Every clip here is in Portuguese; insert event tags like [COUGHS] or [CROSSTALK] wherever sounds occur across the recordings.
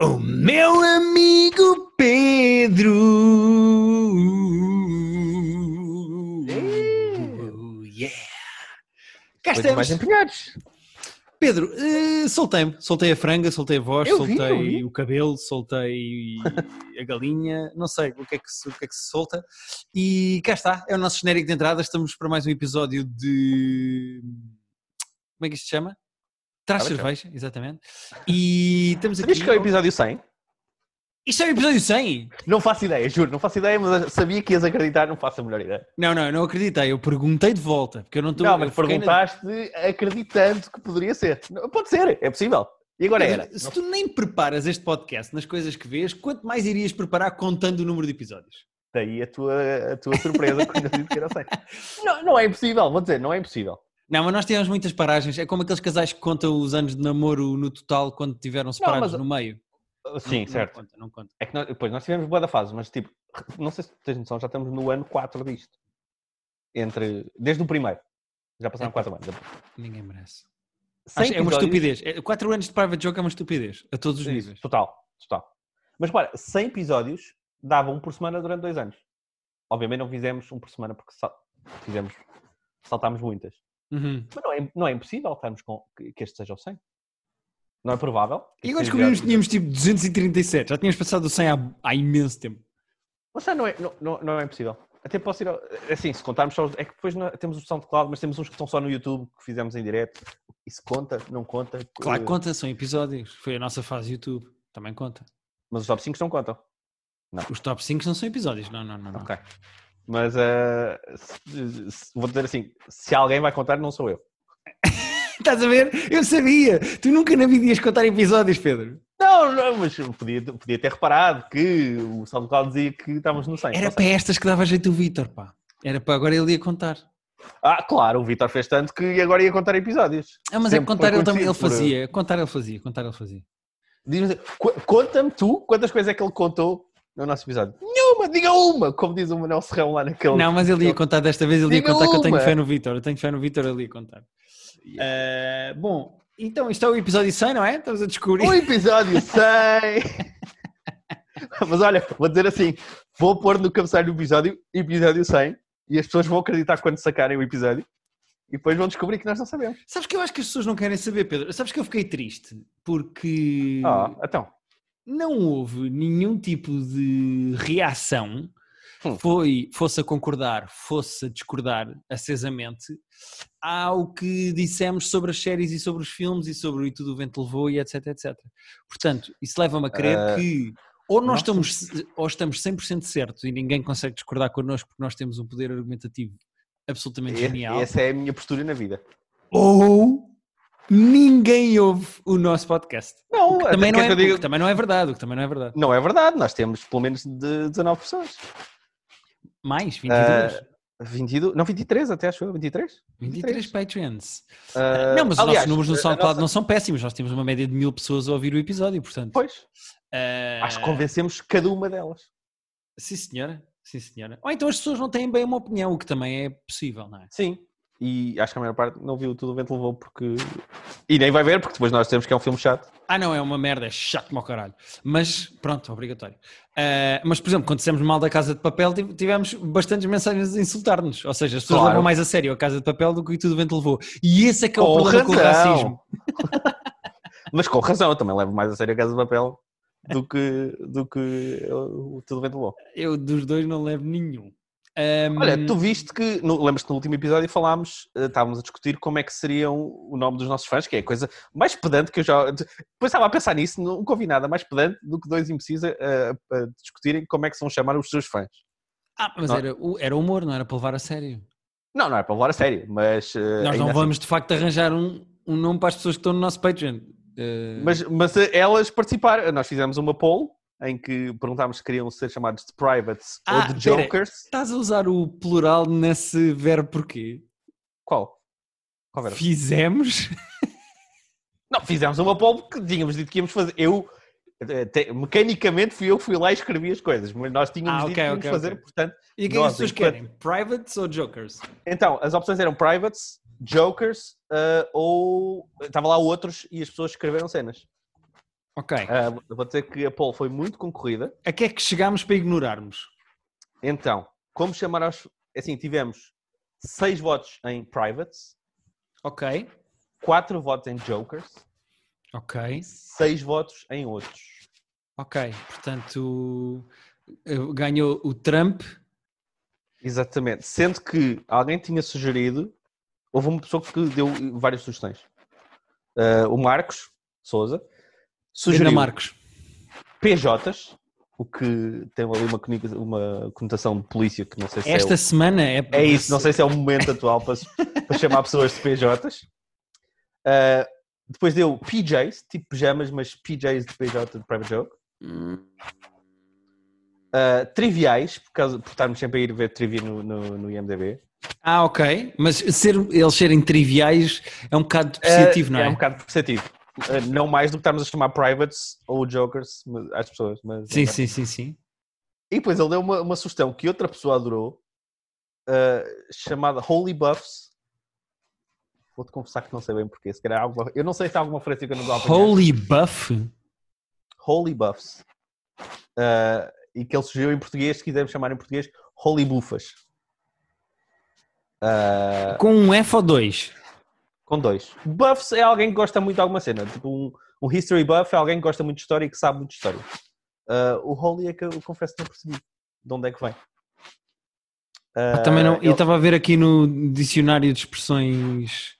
O meu amigo Pedro. Yeah. Cá Coisas estamos. mais empenhados. Pedro, eh, soltei-me. Soltei a franga, soltei a voz, Eu vi, soltei eu vi. o cabelo, soltei [LAUGHS] a galinha. Não sei o que, é que se, o que é que se solta. E cá está. É o nosso genérico de entrada. Estamos para mais um episódio de. Como é que isto se chama? Traz Ora, cerveja, exatamente. E estamos aqui. Sabias que é o episódio 100? Isto é o episódio 100? Não faço ideia, juro, não faço ideia, mas sabia que ias acreditar, não faço a melhor ideia. Não, não, eu não acreditei. Eu perguntei de volta. Porque eu não estou. não, mas fiquei na- perguntaste acreditando que poderia ser. Não, Pode ser, é possível. E agora era. Se tu nem preparas este podcast nas coisas que vês, quanto mais irias preparar contando o número de episódios? Daí a tua, a tua surpresa quando eu disse que era 100. [LAUGHS] Não, não é impossível, vou dizer, não é impossível. Não, mas nós tivemos muitas paragens. É como aqueles casais que contam os anos de namoro no total quando tiveram separados mas- no meio. Sim, Não- certo. Não conta, não conta. É que nós, depois nós tivemos boa da fase, mas tipo, não sei se tens noção, já estamos no ano 4 disto. Entre, desde o primeiro. Já passaram 4 anos. Ninguém merece. 100 Acho- é uma episódios- estupidez. É- Quatro anos de private joke é uma estupidez. A todos os Isso, níveis. Total, total. Mas para 100 episódios dava um por semana durante dois anos. Obviamente não fizemos um por semana porque sal- fizemos, saltámos muitas. Uhum. Mas não é, não é impossível estarmos com que, este seja o 100. Não é provável. E agora descobrimos que tínhamos tipo 237. Já tínhamos passado o 100 há, há imenso tempo. Mas não é, não, não, não é impossível. Até posso ir. ao- Assim, se contarmos só. os- É que depois não- temos o SoundCloud, mas temos uns que estão só no YouTube que fizemos em direto. Isso conta? Não conta? Claro que Eh, conta, são episódios. Foi a nossa fase YouTube. Também conta. Mas os top 5 não contam. Os top 5 não são episódios. Não, não, não. não. Ok. Mas eh, se- se- vou dizer assim: se alguém vai contar, não sou eu. [LAUGHS] Estás a ver? Eu sabia! Tu nunca na vida ias contar episódios, Pedro. Não, não, mas podia, podia ter reparado que o SoundCloud dizia que estávamos no 100. Era para estas que dava jeito o Vitor, pá. Era para agora ele ia contar. Ah, claro, o Vitor fez tanto que agora ia contar episódios. Ah, mas é Sempre contar foi ele também ele conhecido por- fazia. Contar ele fazia, contar ele fazia. Diz-me, "Qu- Conta-me tu quantas coisas é que ele contou no nosso episódio. Nenhuma, diga uma, como diz o Manuel Serrão lá naquele. Não, mas ele ia contar desta vez, ele ia contar que eu tenho uma. fé no Vitor. Eu tenho fé no Vitor, ele ia contar. Ah, bom, então isto é o episódio 100, não é? Estamos a descobrir. O episódio 100! [LAUGHS] mas olha, vou dizer assim: vou pôr no cabeçalho do episódio, episódio 100, e as pessoas vão acreditar quando sacarem o episódio, e depois vão descobrir que nós não sabemos. Sabes que eu acho que as pessoas não querem saber, Pedro? Sabes que eu fiquei triste porque Ah, então. Não houve nenhum tipo de reação, Hum. foi, fosse a concordar, fosse a discordar acesamente, ao que dissemos sobre as séries e sobre os filmes e sobre o E Tudo o Vento Levou e etc, etc. Portanto, isso leva-me a crer Ah, que ou nós estamos, ou estamos 100% certos e ninguém consegue discordar connosco porque nós temos um poder argumentativo absolutamente E- genial, Essa é a minha postura na vida. ou ninguém ouve o nosso podcast. Não, também, não é, que eu digo- o que também não é verdade, o que também não é verdade. não é verdade, nós temos pelo menos de 19 pessoas. Mais, 22. 22, não, 23 até acho eu, 23? 23 Patreons. Ah, não, mas os aliás, nossos números no SoundCloud nossa- não são péssimos. Nós temos uma média de mil pessoas a ouvir o episódio, portanto. Pois, ah, acho que convencemos cada uma delas. Sim, senhora. Sim, senhora. Ou então as pessoas não têm bem uma opinião, o que também é possível, não é? Sim. E acho que a maior parte não viu tudo o vento levou porque. E nem vai ver, porque depois nós temos que é um filme chato. Ah, não, é uma merda, é chato como caralho. Mas, pronto, obrigatório. Ah, mas, por exemplo, quando dissemos mal da Casa de Papel, tiv- tivemos bastantes mensagens a insultar-nos. Ou seja, as pessoas Claro. levam mais a sério a Casa de Papel do que o tudo o vento levou. E esse é que é o Com problema com o razão. racismo. [LAUGHS] Mas com razão, eu também levo mais a sério a casa de papel do que, do que o Tudo o Vento Levou. Eu dos dois não levo nenhum. Ahm, Olha, tu viste que, lembras-te no último episódio falámos, eh, estávamos a discutir como é que seriam o nome dos nossos fãs, que é a coisa mais pedante que eu já. Depois estava a pensar nisso, nunca ouvi nada mais pedante do que dois imbecis a, a- a discutirem como é que se vão chamar os seus fãs. Ah, mas Não. era, o- era humor, não era para levar a sério. Não, não é para levar a sério, mas. eh, Nós não assim- vamos de facto arranjar um, um nome para as pessoas que estão no nosso Patreon. Eh, Mas, mas elas participaram. Nós fizemos uma poll em que perguntámos se queriam ser chamados de privates Ah, ou de pera. jokers. Estás a usar o plural nesse verbo porquê? Qual? Qual era? Fizemos? [LAUGHS] Não, fizemos uma poll porque tínhamos dito que íamos fazer. Eu, eh, te- mecanicamente, fui eu que fui lá e escrevi as coisas, mas nós tínhamos Ah, dito ok, que íamos ok, fazer, ok. portanto. E o que é que as pessoas querem? Privates ou jokers? Então, as opções eram privates, jokers eh, ou. Estava lá outros e as pessoas escreveram cenas. Ok. Ah, vou dizer que a poll foi muito concorrida. A que é que chegámos para ignorarmos? Então, como chamar aos. Assim, tivemos seis votos em privates, Ok. quatro votos em jokers, Ok. seis votos em outros. Ok. Portanto, eh, ganhou o Trump. Exatamente. Sendo que alguém tinha sugerido, houve uma pessoa que deu várias sugestões. Ah, o Marcos Souza sugeriu Marcos. PJs, o que tem ali uma, uma conotação de polícia que não sei se Esta é, o- semana é. é isso, não sei se é o momento atual para, para chamar pessoas de PJs. Ah, depois deu PJs, tipo pijamas, mas PJs de PJ de Private Joke. Ah, triviais, por, causa, por estarmos sempre a ir ver trivia no, no, no IMDB. Ah, ok. Mas ser, eles serem triviais é um bocado depreciativo, não é? É um bocado perceptivo. Ah, não mais do que estarmos a chamar privates ou jokers às pessoas. Mas, Sim, sim, sim, sim. E depois ele deu uma, uma sugestão que outra pessoa adorou, ah, chamada Holy Buffs. Vou-te confessar que não sei bem porquê. Se calhar alguma, eu não sei se há alguma referência que eu não apanhar. Holy Buff? Holy Buffs. Ah, e que ele sugeriu em português, se quisermos chamar em português, Holy Bufas. Ah, Com um F ou dois? Com dois. Buffs é alguém que gosta muito de alguma cena. Tipo um, um History Buff é alguém que gosta muito de história e que sabe muito de história. Ah, o Holy é que eu confesso que não percebi de onde é que vem. Ah, também não. ele- Eu estava a ver aqui no dicionário de expressões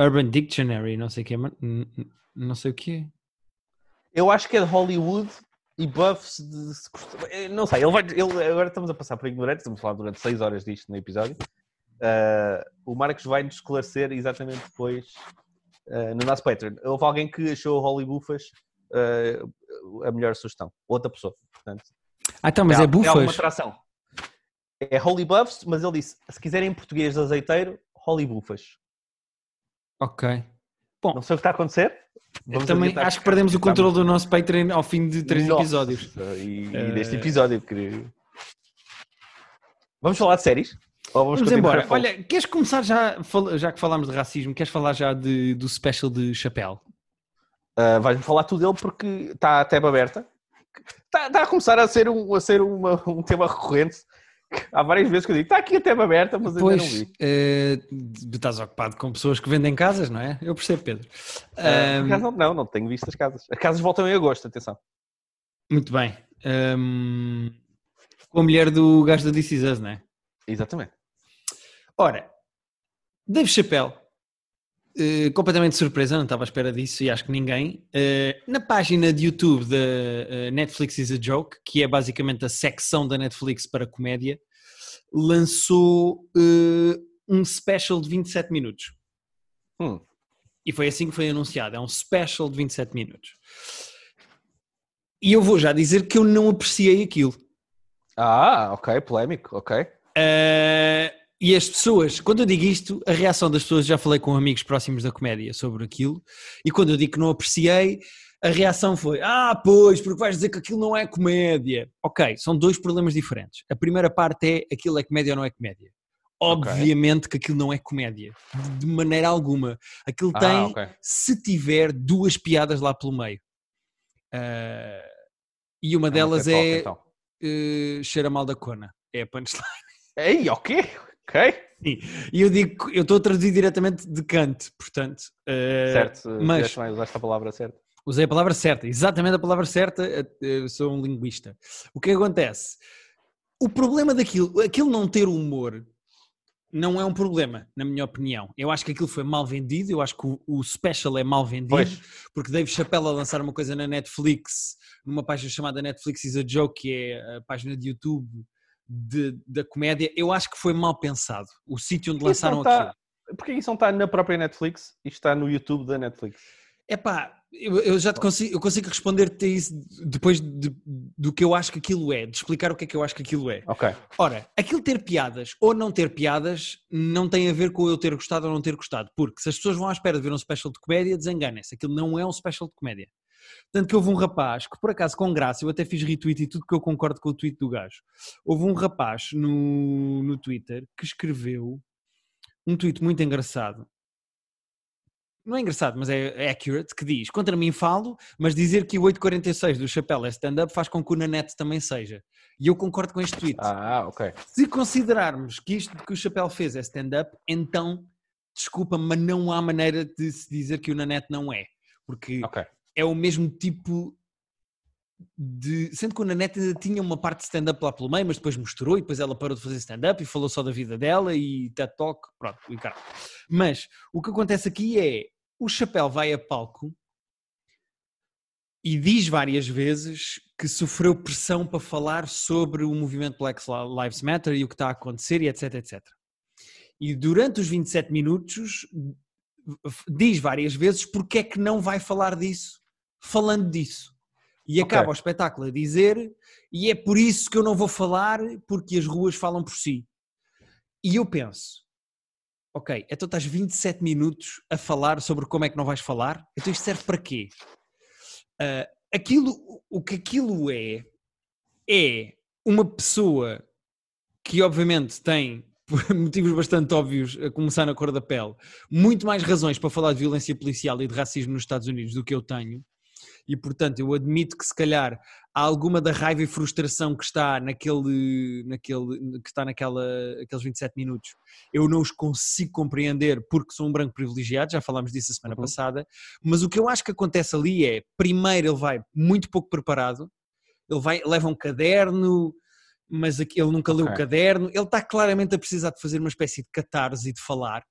Urban Dictionary, não sei o que é, não sei o que é. Eu acho que é de Hollywood e buffs de. Não sei, ele vai. Ele, agora estamos a passar por ignorantes, estamos a falar durante 6 horas disto no episódio. Ah, o Marcos vai nos esclarecer exatamente depois ah, no nosso Patreon. Houve alguém que achou Holly Buffas ah, a melhor sugestão. Outra pessoa, portanto. Ah, então, mas é alguma bufas. atração. É Holy Buffs, mas ele disse: se quiserem em português de azeiteiro, Holy Buffas. Ok. Não sei o que está a acontecer. Vamos também adiantar acho que perdemos o controle do nosso Patreon ao fim de três Nossa, episódios. E, e Eh, deste episódio, que... Vamos falar de séries? Vamos continuar embora. Olha, queres começar já, já que falámos de racismo, queres falar já de- do special de Chapéu? Ah, Vais-me falar tudo dele porque está a tab aberta. Está, está a começar a ser, um, a ser uma- um tema recorrente. Há várias vezes que eu digo, está aqui a tab aberta, mas ainda não Pois, vi. eh, estás ocupado com pessoas que vendem casas, não é? Eu percebo, Pedro. Ah, por Ahm, acaso, não, não tenho visto as casas. As casas voltam em agosto, atenção. muito bem. Ahm, com a mulher do gajo da This Is Us, não é? Exatamente. Ora, Dave Chappelle, eh, completamente surpresa, não estava à espera disso e acho que ninguém. eh, na página de YouTube da eh, Netflix is a Joke, que é basicamente a secção da Netflix para comédia, lançou um special de 27 minutos. Hum. E foi assim que foi anunciado. É um special de 27 minutos. E eu vou já dizer que eu não apreciei aquilo. Ah, ok, polémico, ok. Uh, e as pessoas, quando eu digo isto, a reação das pessoas, já falei com amigos próximos da comédia sobre aquilo, e quando eu digo que não apreciei, a reação foi: Ah, pois, porque vais dizer que aquilo não é comédia. Ok, são dois problemas diferentes. A primeira parte é aquilo é comédia ou não é comédia. Obviamente que aquilo não é comédia, de maneira alguma. Aquilo Ah, tem, ok. se tiver, duas piadas lá pelo meio. Uh, e uma É delas Talk, é então. uh, cheira mal da cona. É a punchline. Ei, ok, ok. E eu digo, eu estou a traduzir diretamente de Kant, portanto. eh, certo, mas- mas... usaste a palavra certa. Usei a palavra certa, exatamente a palavra certa, eh, eu sou um linguista. O que acontece? O problema daquilo, aquilo não ter humor, não é um problema, na minha opinião. Eu acho que aquilo foi mal vendido, eu acho que o, o special é mal vendido, Pois. porque Dave Chappelle a lançar uma coisa na Netflix, numa página chamada Netflix is a Joke, que é a página de YouTube de- da comédia, eu acho que foi mal pensado. O sítio onde Isso lançaram tá- aquilo. Porque isso não está na própria Netflix e está no YouTube da Netflix. Epá, eu, eu já te consigo, eu consigo responder-te a isso depois de- do que eu acho que aquilo é, de explicar o que é que eu acho que aquilo é. Ok. Ora, aquilo ter piadas ou não ter piadas não tem a ver com eu ter gostado ou não ter gostado, porque se as pessoas vão à espera de ver um special de comédia, desenganem-se, aquilo não é um special de comédia. Tanto que houve um rapaz que, por acaso, com graça, eu até fiz retweet e tudo que eu concordo com o tweet do gajo. Houve um rapaz no, no Twitter que escreveu um tweet muito engraçado não é engraçado, mas é, é accurate, que diz, contra mim falo, mas dizer que o 846 do Chapéu é stand-up faz com que o Nanete também seja. E eu concordo com este tweet. Ah, ok. Se considerarmos que isto que o Chapéu fez é stand-up, então, desculpa, mas não há maneira de se dizer que o Nanete não é. Porque Ok. É o mesmo tipo de. Sendo que o Nanete ainda tinha uma parte de stand-up lá pelo meio, mas depois misturou e depois ela parou de fazer stand-up e falou só da vida dela e TED Talk, pronto, e. Mas o que acontece aqui é o Chapéu vai a palco e diz várias vezes que sofreu pressão para falar sobre o movimento Black Lives Matter e o que está a acontecer e etc, etc. E durante os 27 minutos diz várias vezes porque é que não vai falar disso, falando disso. E acaba o espetáculo a dizer, e é por isso que eu não vou falar, porque as ruas falam por si. E eu penso, ok, então estás 27 minutos a falar sobre como é que não vais falar, então isto serve para quê? Ah, aquilo, o que aquilo é, é uma pessoa que obviamente tem, por [LAUGHS] motivos bastante óbvios, a começar na cor da pele, muito mais razões para falar de violência policial e de racismo nos Estados Unidos do que eu tenho, e portanto eu admito que se calhar há alguma da raiva e frustração que está naquele, naquele que está naquela, aqueles 27 minutos, eu não os consigo compreender porque sou um branco privilegiado, já falámos disso a semana Uhum. passada, mas o que eu acho que acontece ali é, primeiro ele vai muito pouco preparado, ele vai, leva um caderno, mas ele nunca leu o Ok. caderno, ele está claramente a precisar de fazer uma espécie de catarse e de falar,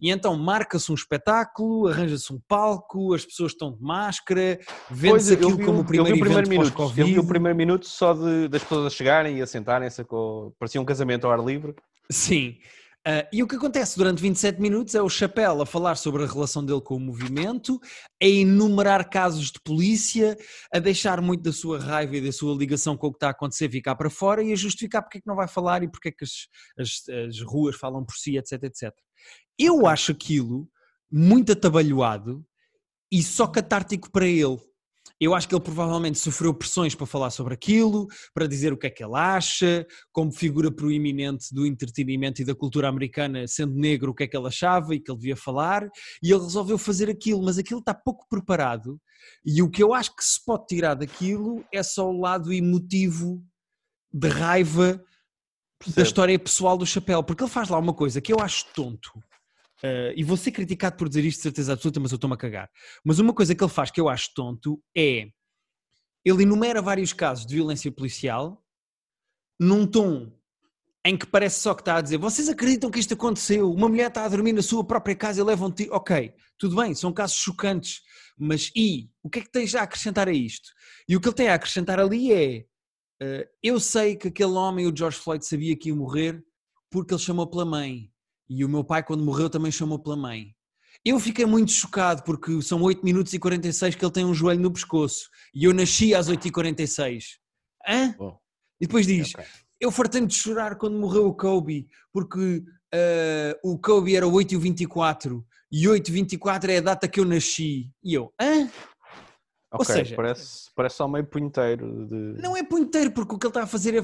e então marca-se um espetáculo, arranja-se um palco, as pessoas estão de máscara, vende-se aquilo vi, como o- primeiro eu vi o primeiro minuto. Eu vi o primeiro minuto só de, das pessoas a chegarem e a sentarem-se. Parecia um casamento ao ar livre. Sim. Ah, e o que acontece durante 27 minutos é o Chapéu a falar sobre a relação dele com o movimento, a enumerar casos de polícia, a deixar muito da sua raiva e da sua ligação com o que está a acontecer ficar para fora e a justificar porque é que não vai falar e porque é que as, as- as ruas falam por si, etc, etc. Eu acho aquilo muito atabalhoado e só catártico para ele. Eu acho que ele provavelmente sofreu pressões para falar sobre aquilo, para dizer o que é que ele acha, como figura proeminente do entretenimento e da cultura americana, sendo negro, o que é que ele achava e que ele devia falar, e ele resolveu fazer aquilo, mas aquilo está pouco preparado. E o que eu acho que se pode tirar daquilo é só o lado emotivo de raiva da história pessoal do chapéu, porque ele faz lá uma coisa que eu acho tonto. Eh, e vou ser criticado por dizer isto de certeza absoluta, mas eu estou-me a cagar. Mas uma coisa que ele faz que eu acho tonto é ele enumera vários casos de violência policial num tom em que parece só que está a dizer vocês acreditam que isto aconteceu? Uma mulher está a dormir na sua própria casa e leva um. Ok, tudo bem, são casos chocantes, mas e? O que é que tens a acrescentar a isto? E o que ele tem a acrescentar ali é eh, eu sei que aquele homem, o George Floyd, sabia que ia morrer porque ele chamou pela mãe. E o meu pai, quando morreu, também chamou pela mãe. Eu fiquei muito chocado porque são 8 minutos e 46 que ele tem um joelho no pescoço. E eu nasci às 8 e 46 Hã? Bom, E depois diz: ok. Eu fartei de chorar quando morreu o Kobe, porque eh, o Kobe era 8 e 24 e 8 e 24 é a data que eu nasci. E eu, hã? Ok, seja- parece, parece só meio punheteiro de... Não é punheteiro, porque o que ele está a fazer é.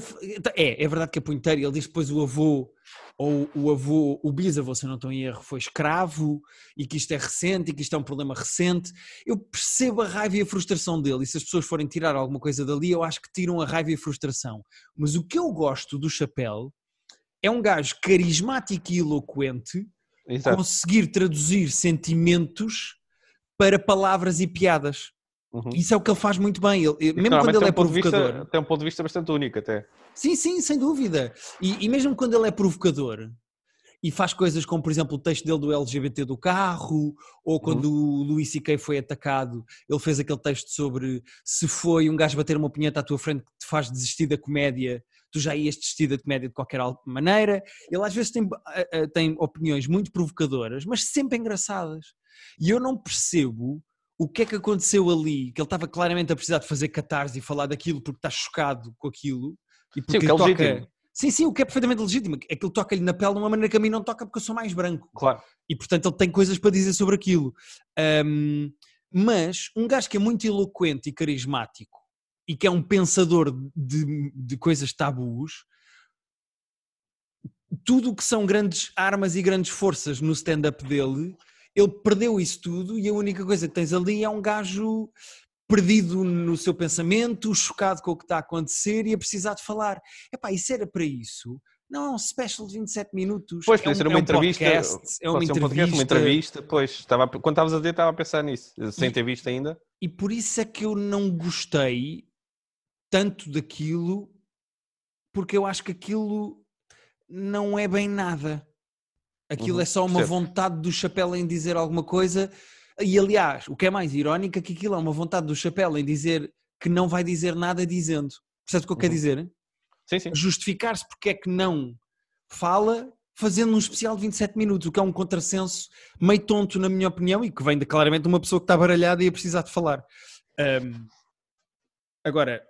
É, é verdade que é punheteiro. Ele diz depois o avô, ou o avô, o bisavô, se eu não estou em erro, foi escravo e que isto é recente e que isto é um problema recente. Eu percebo a raiva e a frustração dele. E se as pessoas forem tirar alguma coisa dali, eu acho que tiram a raiva e a frustração. Mas o que eu gosto do Chapéu é um gajo carismático e eloquente Exato. conseguir traduzir sentimentos para palavras e piadas. Uhum. Isso é o que ele faz muito bem. Ele, mesmo quando ele é um ponto de vista- provocador. tem um ponto de vista bastante único até. Sim, sim, sem dúvida. E, e mesmo quando ele é provocador e faz coisas como, por exemplo, o texto dele do LGBT do carro, ou quando o Louis C.K. foi atacado, ele fez aquele texto sobre se foi um gajo bater uma punheta à tua frente que te faz desistir da comédia, tu já ias desistir da comédia de qualquer al- maneira. Ele às vezes tem, eh, eh, tem opiniões muito provocadoras, mas sempre engraçadas. E eu não percebo o que é que aconteceu ali, que ele estava claramente a precisar de fazer catarse e falar daquilo porque está chocado com aquilo. E porque o que é toca... legítimo. Sim, sim, o que é perfeitamente legítimo. Aquilo toca-lhe na pele de uma maneira que a mim não toca porque eu sou mais branco. Claro. E portanto ele tem coisas para dizer sobre aquilo. Ahm, mas um gajo que é muito eloquente e carismático e que é um pensador de, de coisas tabus, tudo o que são grandes armas e grandes forças no stand-up dele, ele perdeu isso tudo e a única coisa que tens ali é um gajo perdido no seu pensamento, chocado com o que está a acontecer e a precisar de falar. Epá, isso era para isso. Não é um special de 27 minutos. Pois, é podia um, ser uma é um entrevista. podcast, é uma ser um entrevista. podcast, uma entrevista. Pois, estava, quando estavas a dizer, estava a pensar nisso, sem E- ter visto ainda. E por isso é que eu não gostei tanto daquilo, porque eu acho que aquilo não é bem nada. Aquilo Uhum, é só uma vontade do chapéu em dizer alguma coisa. E aliás, o que é mais irónico é que aquilo é uma vontade do chapéu em dizer que não vai dizer nada dizendo. Percebes o que eu quero Uhum. dizer? Sim, sim. Justificar-se porque é que não fala fazendo um especial de 27 minutos, o que é um contrassenso meio tonto, na minha opinião, e que vem de claramente de uma pessoa que está baralhada e a precisar de falar. Ahm, agora,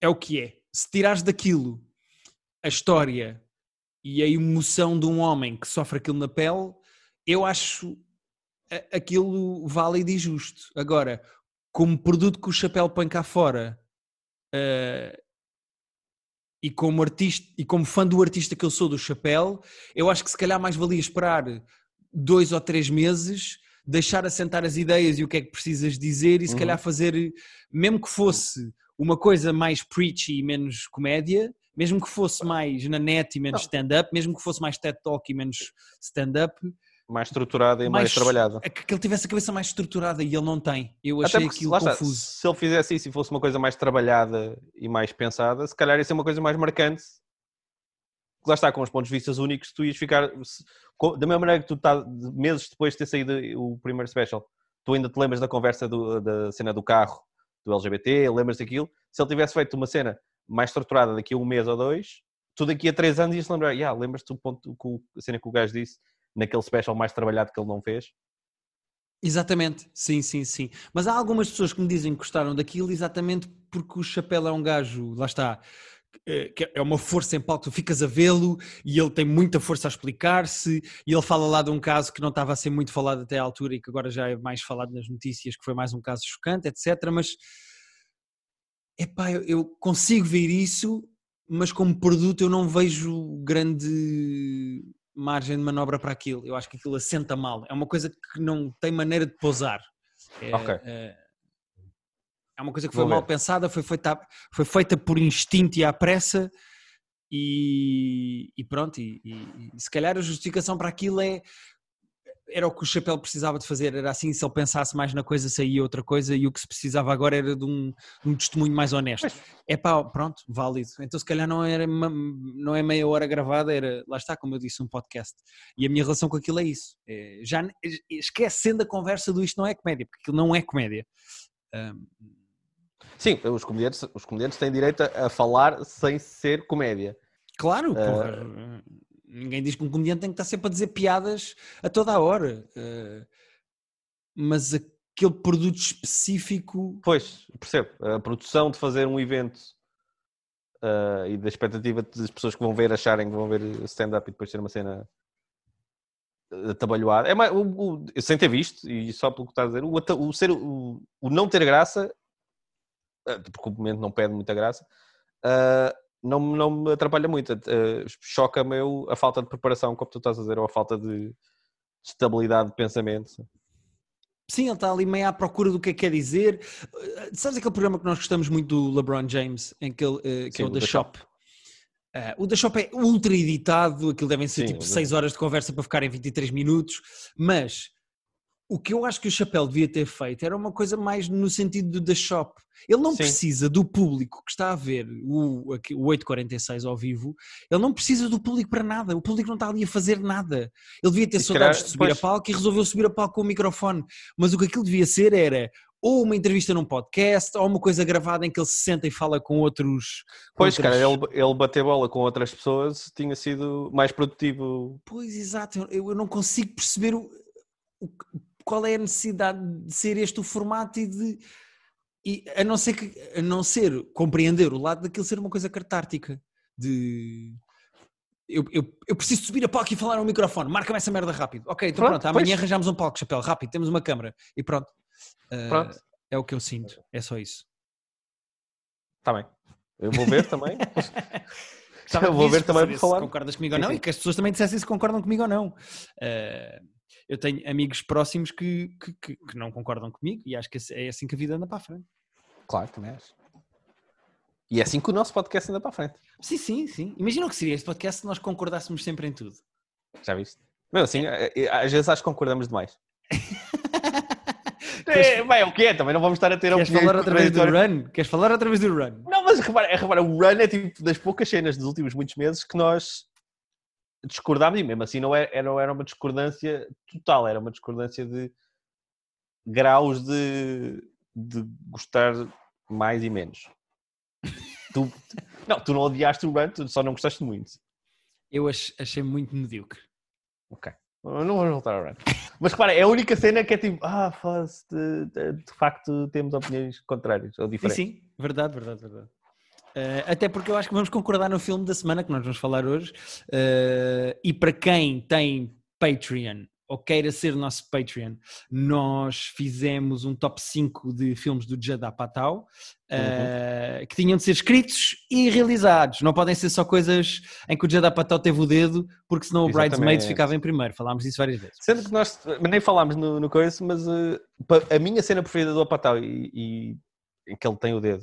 é o que é. Se tirares daquilo a história e a emoção de um homem que sofre aquilo na pele, eu acho aquilo válido e justo. Agora, como produto que o chapéu põe cá fora eh, e como artista e como fã do artista que eu sou do chapéu, eu acho que se calhar mais valia esperar dois ou três meses, deixar assentar as ideias e o que é que precisas dizer e se Uhum. calhar fazer, mesmo que fosse uma coisa mais preachy e menos comédia, mesmo que fosse mais na net e menos stand-up, mesmo que fosse mais TED Talk e menos stand-up, Mais estruturada e mais, mais- trabalhada. é que ele tivesse a cabeça mais estruturada e ele não tem. Eu achei porque, aquilo está, confuso. se ele fizesse isso e fosse uma coisa mais trabalhada e mais pensada, se calhar ia ser uma coisa mais marcante. Lá está, com os pontos de vista únicos, tu ias ficar. se- Da mesma maneira que tu estás, meses depois de ter saído o primeiro special, tu ainda te lembras da conversa do- da cena do carro, do LGBT, lembras daquilo. Se ele tivesse feito uma cena mais estruturada daqui a um mês ou dois, tu daqui a três anos ias lembrar, yeah, lembras-te do ponto, que a cena que o gajo disse naquele special mais trabalhado que ele não fez? Exatamente, sim, sim, sim. Mas há algumas pessoas que me dizem que gostaram daquilo exatamente porque o Chapéu é um gajo, lá está, eh, que é uma força em palco, tu ficas a vê-lo e ele tem muita força a explicar-se e ele fala lá de um caso que não estava a ser muito falado até à altura e que agora já é mais falado nas notícias, que foi mais um caso chocante, etc. Mas, epá, eu, eu consigo ver isso, mas como produto eu não vejo grande margem de manobra para aquilo. Eu acho que aquilo assenta mal. É uma coisa que não tem maneira de pousar. É, é- é uma coisa que foi Vou mal ver. pensada, foi feita, foi feita por instinto e à pressa e, e pronto. E, e- e se calhar a justificação para aquilo é era o que o Chapéu precisava de fazer, era assim, se ele pensasse mais na coisa saía outra coisa e o que se precisava agora era de um, um testemunho mais honesto. É pá, pronto, válido. Então se calhar não, era, ma- não é meia hora gravada, era, lá está, como eu disse, um podcast. E a minha relação com aquilo é isso. É, já esquecendo a conversa do isto não é comédia, porque aquilo não é comédia. Ahm, Sim, os comediantes, os comediantes têm direito a falar sem ser comédia. Claro, Ah. Ninguém diz que um comediante tem que estar sempre a dizer piadas a toda a hora. eh, mas aquele produto específico. Pois, percebo. A produção de fazer um evento ah, e da expectativa das pessoas que vão ver acharem que vão ver stand-up e depois ser uma cena atabalhoada. É mais, o, o- sem ter visto, e só pelo que estás a dizer, o, o ser, o, não ter graça, porque o momento não pede muita graça, não, me- não me atrapalha muito. Ah, Choca-me a falta de preparação, como tu estás a dizer, ou a falta de estabilidade de pensamento. Sim, ele está ali meio à procura do que é que quer dizer. Eh, Sabes aquele programa que nós gostamos muito do LeBron James, em que, ele, eh, que Sim, é o The The Shop? Eh, o The Shop é ultra editado, aquilo devem ser Sim, tipo o The- 6 horas de conversa para ficar em 23 minutos, mas o que eu acho que o Chapéu devia ter feito era uma coisa mais no sentido do The Shop. Ele não Sim. precisa do público que está a ver o, o 846 ao vivo, ele não precisa do público para nada, o público não está ali a fazer nada. Ele devia ter E saudades de subir pois. a palco e resolveu subir a palco com o microfone. Mas o que aquilo devia ser era ou uma entrevista num podcast ou uma coisa gravada em que ele se senta e fala com outros. Pois, outras- cara, ele, ele bater bola com outras pessoas tinha sido mais produtivo. Pois, exato, eu, eu não consigo perceber o, o- qual é a necessidade de ser este o formato e de. E a não ser que a não ser compreender o lado daquilo ser uma coisa catártica de eu, eu, eu preciso subir a palco e falar no microfone, marca-me essa merda rápido. Ok, então Pronto, pronto, amanhã pois. arranjamos um palco, chapéu, rápido, temos uma câmara e pronto. Uh, Pronto. É o que eu sinto, é só isso. Está bem. Eu vou ver também. [LAUGHS] Eu vou ver também por se falar. concordas comigo ou Sim, não sim. e que as pessoas também dissessem se concordam comigo ou não. Uh, eu tenho amigos próximos que, que, que, que não concordam comigo e acho que é assim que a vida anda para a frente. Claro, também acho. E é assim que o nosso podcast anda para a frente. Sim, sim, sim. Imagina o que seria este podcast se nós concordássemos sempre em tudo. Já viste? Mesmo assim, eh, eh, às vezes acho que concordamos demais. [LAUGHS] É, bem, é o que é, também não vamos estar a ter Queres falar outra vez do run? Queres falar outra vez do run? Não, mas repara, repara, o Run é tipo das poucas cenas dos últimos muitos meses que nós discordámos e mesmo assim não era, era, era uma discordância total, era uma discordância de graus de, de gostar mais e menos. Tu, não, tu não odiaste o Run, tu só não gostaste muito. Eu ach- achei muito medíocre. Ok. Não vamos voltar ao Run. Mas repara, é a única cena que é tipo, ah, foda-se, de, de, de facto temos opiniões contrárias ou diferentes. sim, verdade, verdade, verdade. Eh, até porque eu acho que vamos concordar no filme da semana que nós vamos falar hoje. Eh, e para quem tem Patreon ou queira ser nosso Patreon, nós fizemos um top 5 de filmes do Judd Apatow eh, que tinham de ser escritos e realizados. Não podem ser só coisas em que o Judd Apatow teve o dedo, porque senão o Exatamente. Bridesmaids ficava em primeiro. Falámos disso várias vezes. Sendo que nós nem falámos no, no coisa, mas pa- a minha cena preferida do Apatow e, e em que ele tem o dedo,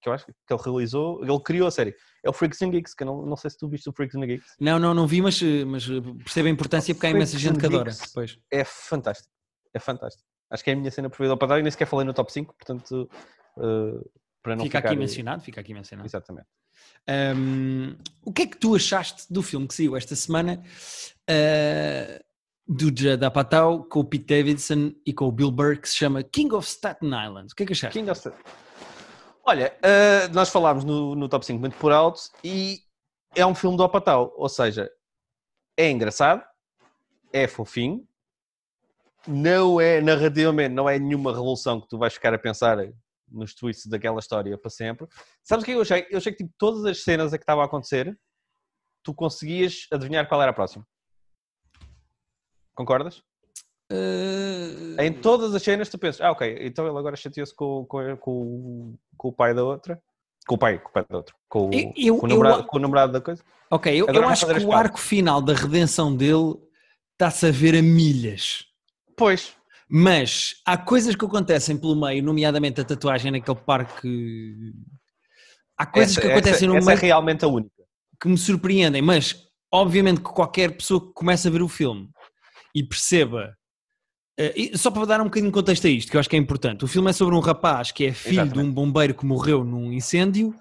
que eu acho que ele realizou, ele criou a série, é o Freaks and Geeks, que eu não, não sei se tu viste o Freaks and Geeks. Não, não, não vi, mas, mas percebo a importância porque há imensa gente que adora. Pois. É fantástico, é fantástico. Acho que é a minha cena preferida do Apatow e nem sequer falei no top 5, portanto, eh, para não Fica ficar... aqui mencionado, fica aqui mencionado. Exatamente. Um, o que é que tu achaste do filme que saiu esta semana uh, do Judd Apatow com o Pete Davidson e com o Bill Burr que se chama King of Staten Island? O que é que achaste? King of Star- Olha, eh, nós falámos no, no top 5 muito por alto e é um filme do Apatow, ou seja, é engraçado, é fofinho, não é narrativamente, não é nenhuma revolução que tu vais ficar a pensar nos twists daquela história para sempre. Sabes o que eu achei? Eu achei que tipo, todas as cenas a que estava a acontecer, tu conseguias adivinhar qual era a próxima. Concordas? Uh, Em todas as cenas tu pensas, ah, ok, então ele agora chateou-se com, com, com, com o pai da outra. Com o pai, com o pai da outra. Com, o- Eu- eu- com, o, eu- namorado, com o namorado da coisa. ok, eu, eu acho que o arco final da redenção dele está-se a ver a milhas. Pois. Mas há coisas que acontecem pelo meio, nomeadamente a tatuagem naquele parque. Há coisas essa, que acontecem essa, no essa meio é realmente a única. que me surpreendem, mas obviamente que qualquer pessoa que comece a ver o filme e perceba. E só para dar um bocadinho de contexto a isto, que eu acho que é importante. O filme é sobre um rapaz que é filho de Exatamente. um bombeiro que morreu num incêndio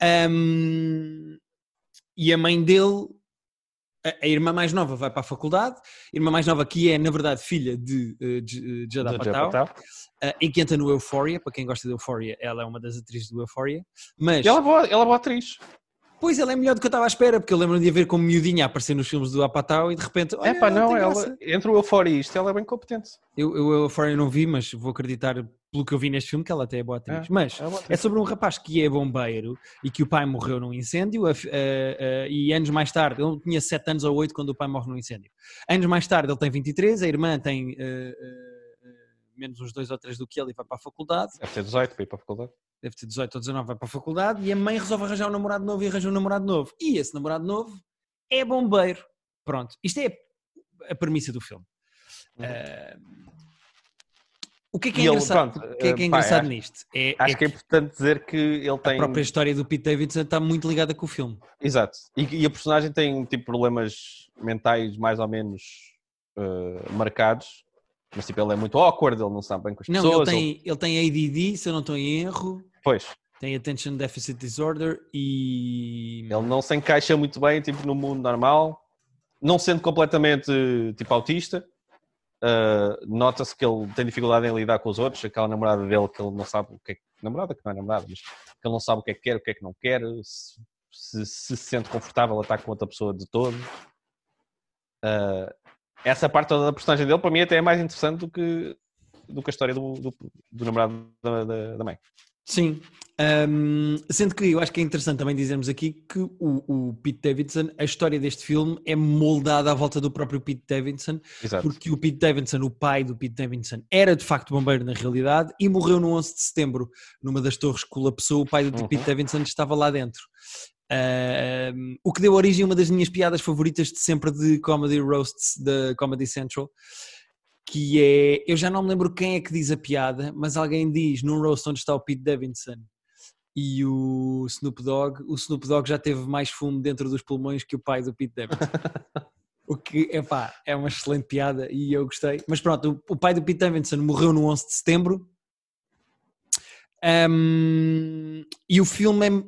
ahm, e a mãe dele, a, a irmã mais nova, vai para a faculdade. A irmã mais nova, que é na verdade filha de, eh, de, de Apatow, Apatow. eh, e que entra no Euphoria. Para quem gosta de Euphoria, ela é uma das atrizes do Euphoria. Mas E ela é boa, ela é boa atriz. Pois ela é melhor do que eu estava à espera, porque eu lembro de a ver como miudinha a aparecer nos filmes do Apatow e de repente. É pá, não, ela, entre o Euphoria e isto, ela é bem competente. Eu, eu, eu fora eu não vi, mas vou acreditar pelo que eu vi neste filme que ela até é boa atriz. É, mas é boa é atriz. sobre um rapaz que é bombeiro e que o pai morreu num incêndio a fi- a- a- e anos mais tarde, ele tinha 7 anos ou 8 quando o pai morre num incêndio. Anos mais tarde ele tem 23, a irmã tem eh, eh, menos uns 2 ou 3 do que ele e vai para a faculdade. Deve ter 18 para ir para a faculdade. Deve ter 18 ou 19, vai para a faculdade e a mãe resolve arranjar um namorado novo e arranja um namorado novo. E esse namorado novo é bombeiro. Pronto, isto é a premissa do filme. Uhum. Ah, o que é que é ele, engraçado, pronto, o que é, que é eh, pá, engraçado acho- nisto? É, Acho é que é importante dizer que ele a tem. própria história do Pete Davidson está muito ligada com o filme. Exato. E, e a personagem tem tipo problemas mentais mais ou menos eh, marcados. Mas tipo, ele é muito awkward, ele não sabe bem com as Não, ele pessoas. tem, ele tem ADD, se eu não estou em erro, Pois, tem Attention Deficit Disorder e... ele não se encaixa muito bem tipo, no mundo normal. Não sendo completamente tipo autista. eh, Nota-se que ele tem dificuldade em lidar com os outros. Aquela namorada dele que ele não sabe o que é. Namorada que não é namorada, mas que ele não sabe o que é que quer, o que é que não quer. Se se, se sente confortável a estar com outra pessoa de todo. Eh, essa parte toda da personagem dele, para mim, até é mais interessante do que, do que a história do, do, do namorado da, da, da mãe. Sim. Ahm, sendo que eu acho que é interessante também dizermos aqui que o, o Pete Davidson, a história deste filme é moldada à volta do próprio Pete Davidson, Exato. porque o Pete Davidson, o pai do Pete Davidson, era de facto bombeiro na realidade e morreu no 11 de setembro, numa das torres que colapsou, o pai do Uhum. Pete Davidson estava lá dentro. Uh, o que deu origem a uma das minhas piadas favoritas de sempre de comedy roasts da Comedy Central, que é, eu já não me lembro quem é que diz a piada, mas alguém diz num roast onde está o Pete Davidson e o Snoop Dogg, o Snoop Dogg já teve mais fumo dentro dos pulmões que o pai do Pete Davidson. [LAUGHS] o que, epá, é uma excelente piada e eu gostei. Mas pronto, o, o pai do Pete Davidson morreu no 11 de setembro um, e o filme é, é,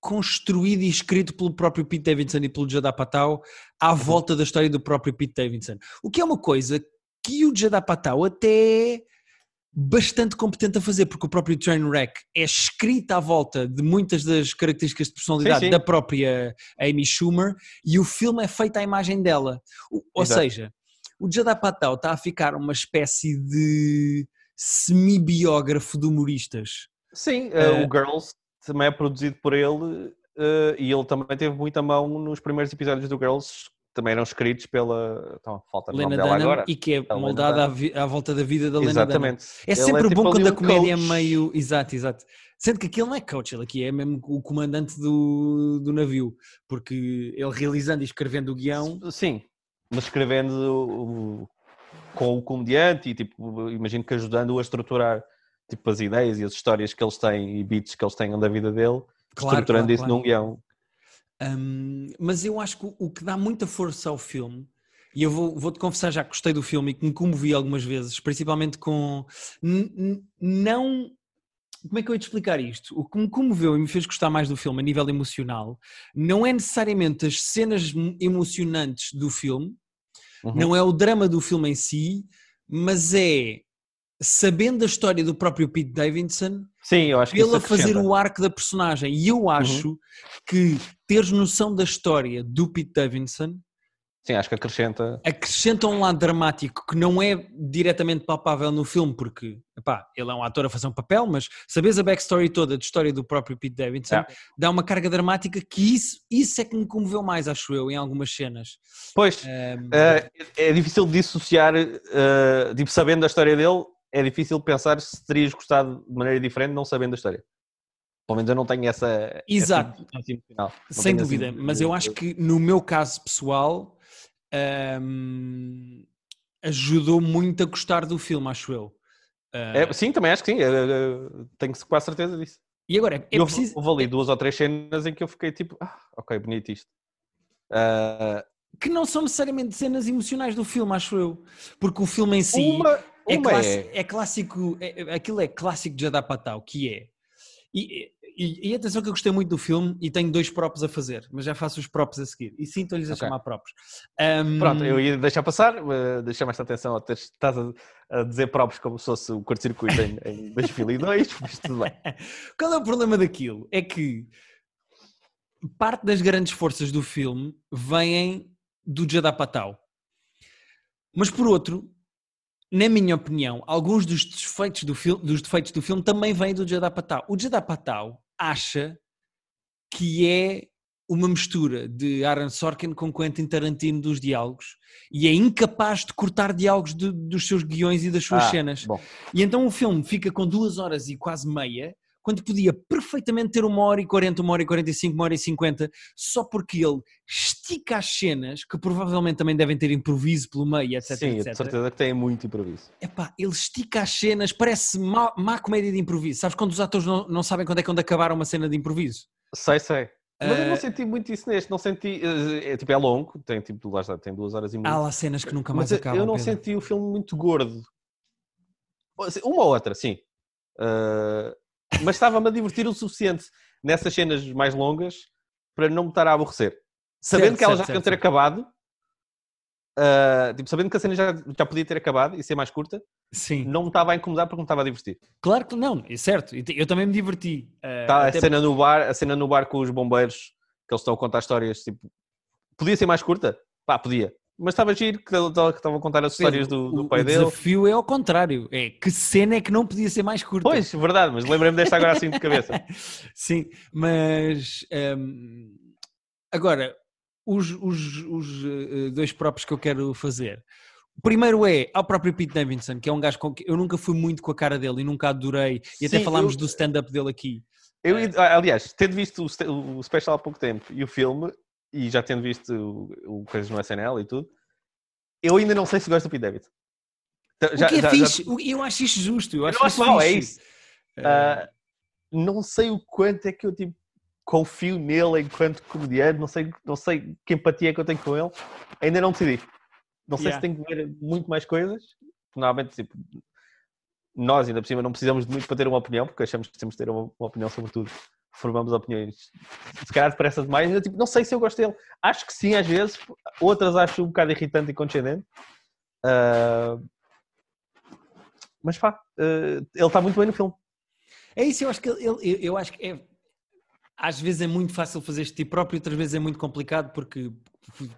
construído e escrito pelo próprio Pete Davidson e pelo Judd Apatow à volta da história do próprio Pete Davidson. O que é uma coisa que o Judd Apatow até é bastante competente a fazer, porque o próprio Trainwreck é escrito à volta de muitas das características de personalidade sim, sim. da própria Amy Schumer e o filme é feito à imagem dela. Ou Exato. seja, o Judd Apatow está a ficar uma espécie de semi-biógrafo de humoristas. Sim, uh, o Girls também é produzido por ele uh, e ele também teve muita mão nos primeiros episódios do Girls, também eram escritos pela. Então, falta Lena dela agora. E que é moldada à, à, volta da vida da Lena Exatamente. Dunham. É sempre é tipo bom quando a comédia coach. é meio. Exato, exato. Sendo que aquilo não é coach, ele aqui é mesmo o comandante do, do navio, porque ele realizando e escrevendo o guião. Sim, mas escrevendo com o comediante e tipo, imagino que ajudando-o a estruturar tipo, as ideias e as histórias que eles têm e beats que eles tenham da vida dele, claro, estruturando claro, isso claro. num guião. Um, mas eu acho que o que dá muita força ao filme, e eu vou, vou-te confessar já que gostei do filme e que me comovi algumas vezes, principalmente com. Não. Como é que eu ia te explicar isto? O que me comoveu e me fez gostar mais do filme a nível emocional não é necessariamente as cenas emocionantes do filme, Uhum. Não é o drama do filme em si, mas é sabendo a história do próprio Pete Davidson, Sim, eu acho que ele a fazer o arco da personagem. E eu acho uhum. que teres noção da história do Pete Davidson Sim, acho que acrescenta. Acrescenta um lado dramático que não é diretamente palpável no filme, porque epá, ele é um ator a fazer um papel, mas sabes a backstory toda de história do próprio Pete Davidson, é. dá uma carga dramática que isso, isso é que me comoveu mais, acho eu, em algumas cenas. Pois, um... uh, eh, é difícil dissociar, uh, tipo, sabendo a história dele, é difícil pensar se terias gostado de maneira diferente não sabendo a história. Pelo menos eu não tenho essa. Exato. Essa Sem dúvida, assim, mas eu acho que no meu caso pessoal um, ajudou muito a gostar do filme, acho eu. É, sim, também acho que sim, tenho quase certeza disso. E agora, é eu, preciso... Houve ali duas ou três cenas em que eu fiquei tipo, ah, ok, bonito isto. Uh... Que não são necessariamente cenas emocionais do filme, acho eu. Porque o filme em si uma, é uma é, é. é, clássico, é, aquilo é clássico de Adapatau, que é. E, e, e, atenção que eu gostei muito do filme e tenho dois props a fazer, mas já faço os props a seguir. E sim, estou-lhes a okay. chamar props. Um... Pronto, eu ia deixar passar, uh, deixar mais atenção a ter, estás a, a, dizer props como se fosse o curto-circuito em, em [LAUGHS] 2002, mas tudo bem. [LAUGHS] Qual é o problema daquilo? É que parte das grandes forças do filme vêm do Jadapatau. Mas por outro, na minha opinião, alguns dos defeitos do, filme, dos defeitos do filme também vêm do Jadapatau. O Jadapatau acha que é uma mistura de Aaron Sorkin com Quentin Tarantino dos diálogos e é incapaz de cortar diálogos de, dos seus guiões e das suas ah, cenas. Bom. E então o filme fica com duas horas e quase meia quando podia perfeitamente ter uma hora e quarenta, uma hora e quarenta e cinco, uma hora e cinquenta, só porque ele estica as cenas, que provavelmente também devem ter improviso pelo meio, etc. Sim, etc. certeza que tem muito improviso. Epá, ele estica as cenas, parece má, má comédia de improviso. Sabes quando os atores não, não sabem quando é que onde acabar uma cena de improviso? Sei, sei. Mas eu não eh, senti muito isso neste, não senti, eh, é, tipo, é longo, tem tipo, lá está, tem duas horas e meia. Há lá cenas que nunca mais Mas acabam. Eu não Pedro. senti o filme muito gordo. Uma ou outra, sim. Uh, mas estava-me a divertir o suficiente nessas cenas mais longas para não me estar a aborrecer. Sabendo certo, que ela certo, já tinha ter acabado, uh, tipo, sabendo que a cena já, já podia ter acabado e ser mais curta, Sim. não me estava a incomodar porque me estava a divertir. Claro que não, é certo. Eu também me diverti. Uh, tá, a, cena no bar, a cena no bar com os bombeiros, que eles estão a contar histórias, tipo, podia ser mais curta? Pá, podia. Mas estava giro que estava a contar as histórias do, do pai o dele. O desafio é ao contrário. É que cena é que não podia ser mais curta. Pois, verdade, mas lembrei-me desta agora assim de cabeça. [LAUGHS] Sim, mas um, agora, os, os, os uh, dois próprios que eu quero fazer. O primeiro é ao próprio Pete Davidson, que é um gajo com que eu nunca fui muito com a cara dele e nunca adorei, e Sim, até falámos eu... do stand-up dele aqui. Eu, É. aliás, tendo visto o, o special há pouco tempo e o filme, e já tendo visto o, o coisas no SNL e tudo, eu ainda não sei se gosto do Pete Davidson. Então, O que é fixe? O- Eu acho isto justo. Eu Eu acho, não acho mal, é isso. Ah, não sei o quanto é que eu tipo, confio nele enquanto comediante, não sei, não sei que empatia é que eu tenho com ele, ainda não decidi. Não sei Yeah. se tenho que ver muito mais coisas. Normalmente, tipo, nós ainda por cima não precisamos de muito para ter uma opinião, porque achamos que temos de ter uma, uma opinião sobre tudo. Formamos opiniões. Se calhar depressa demais, eu tipo, não sei se eu gosto dele. Acho que sim, às vezes, outras acho um bocado irritante e condescendente. Ah, mas pá, ah, ele está muito bem no filme. É isso, eu acho que ele, eu, eu acho que é. Às vezes é muito fácil fazer este tipo próprio, outras vezes é muito complicado porque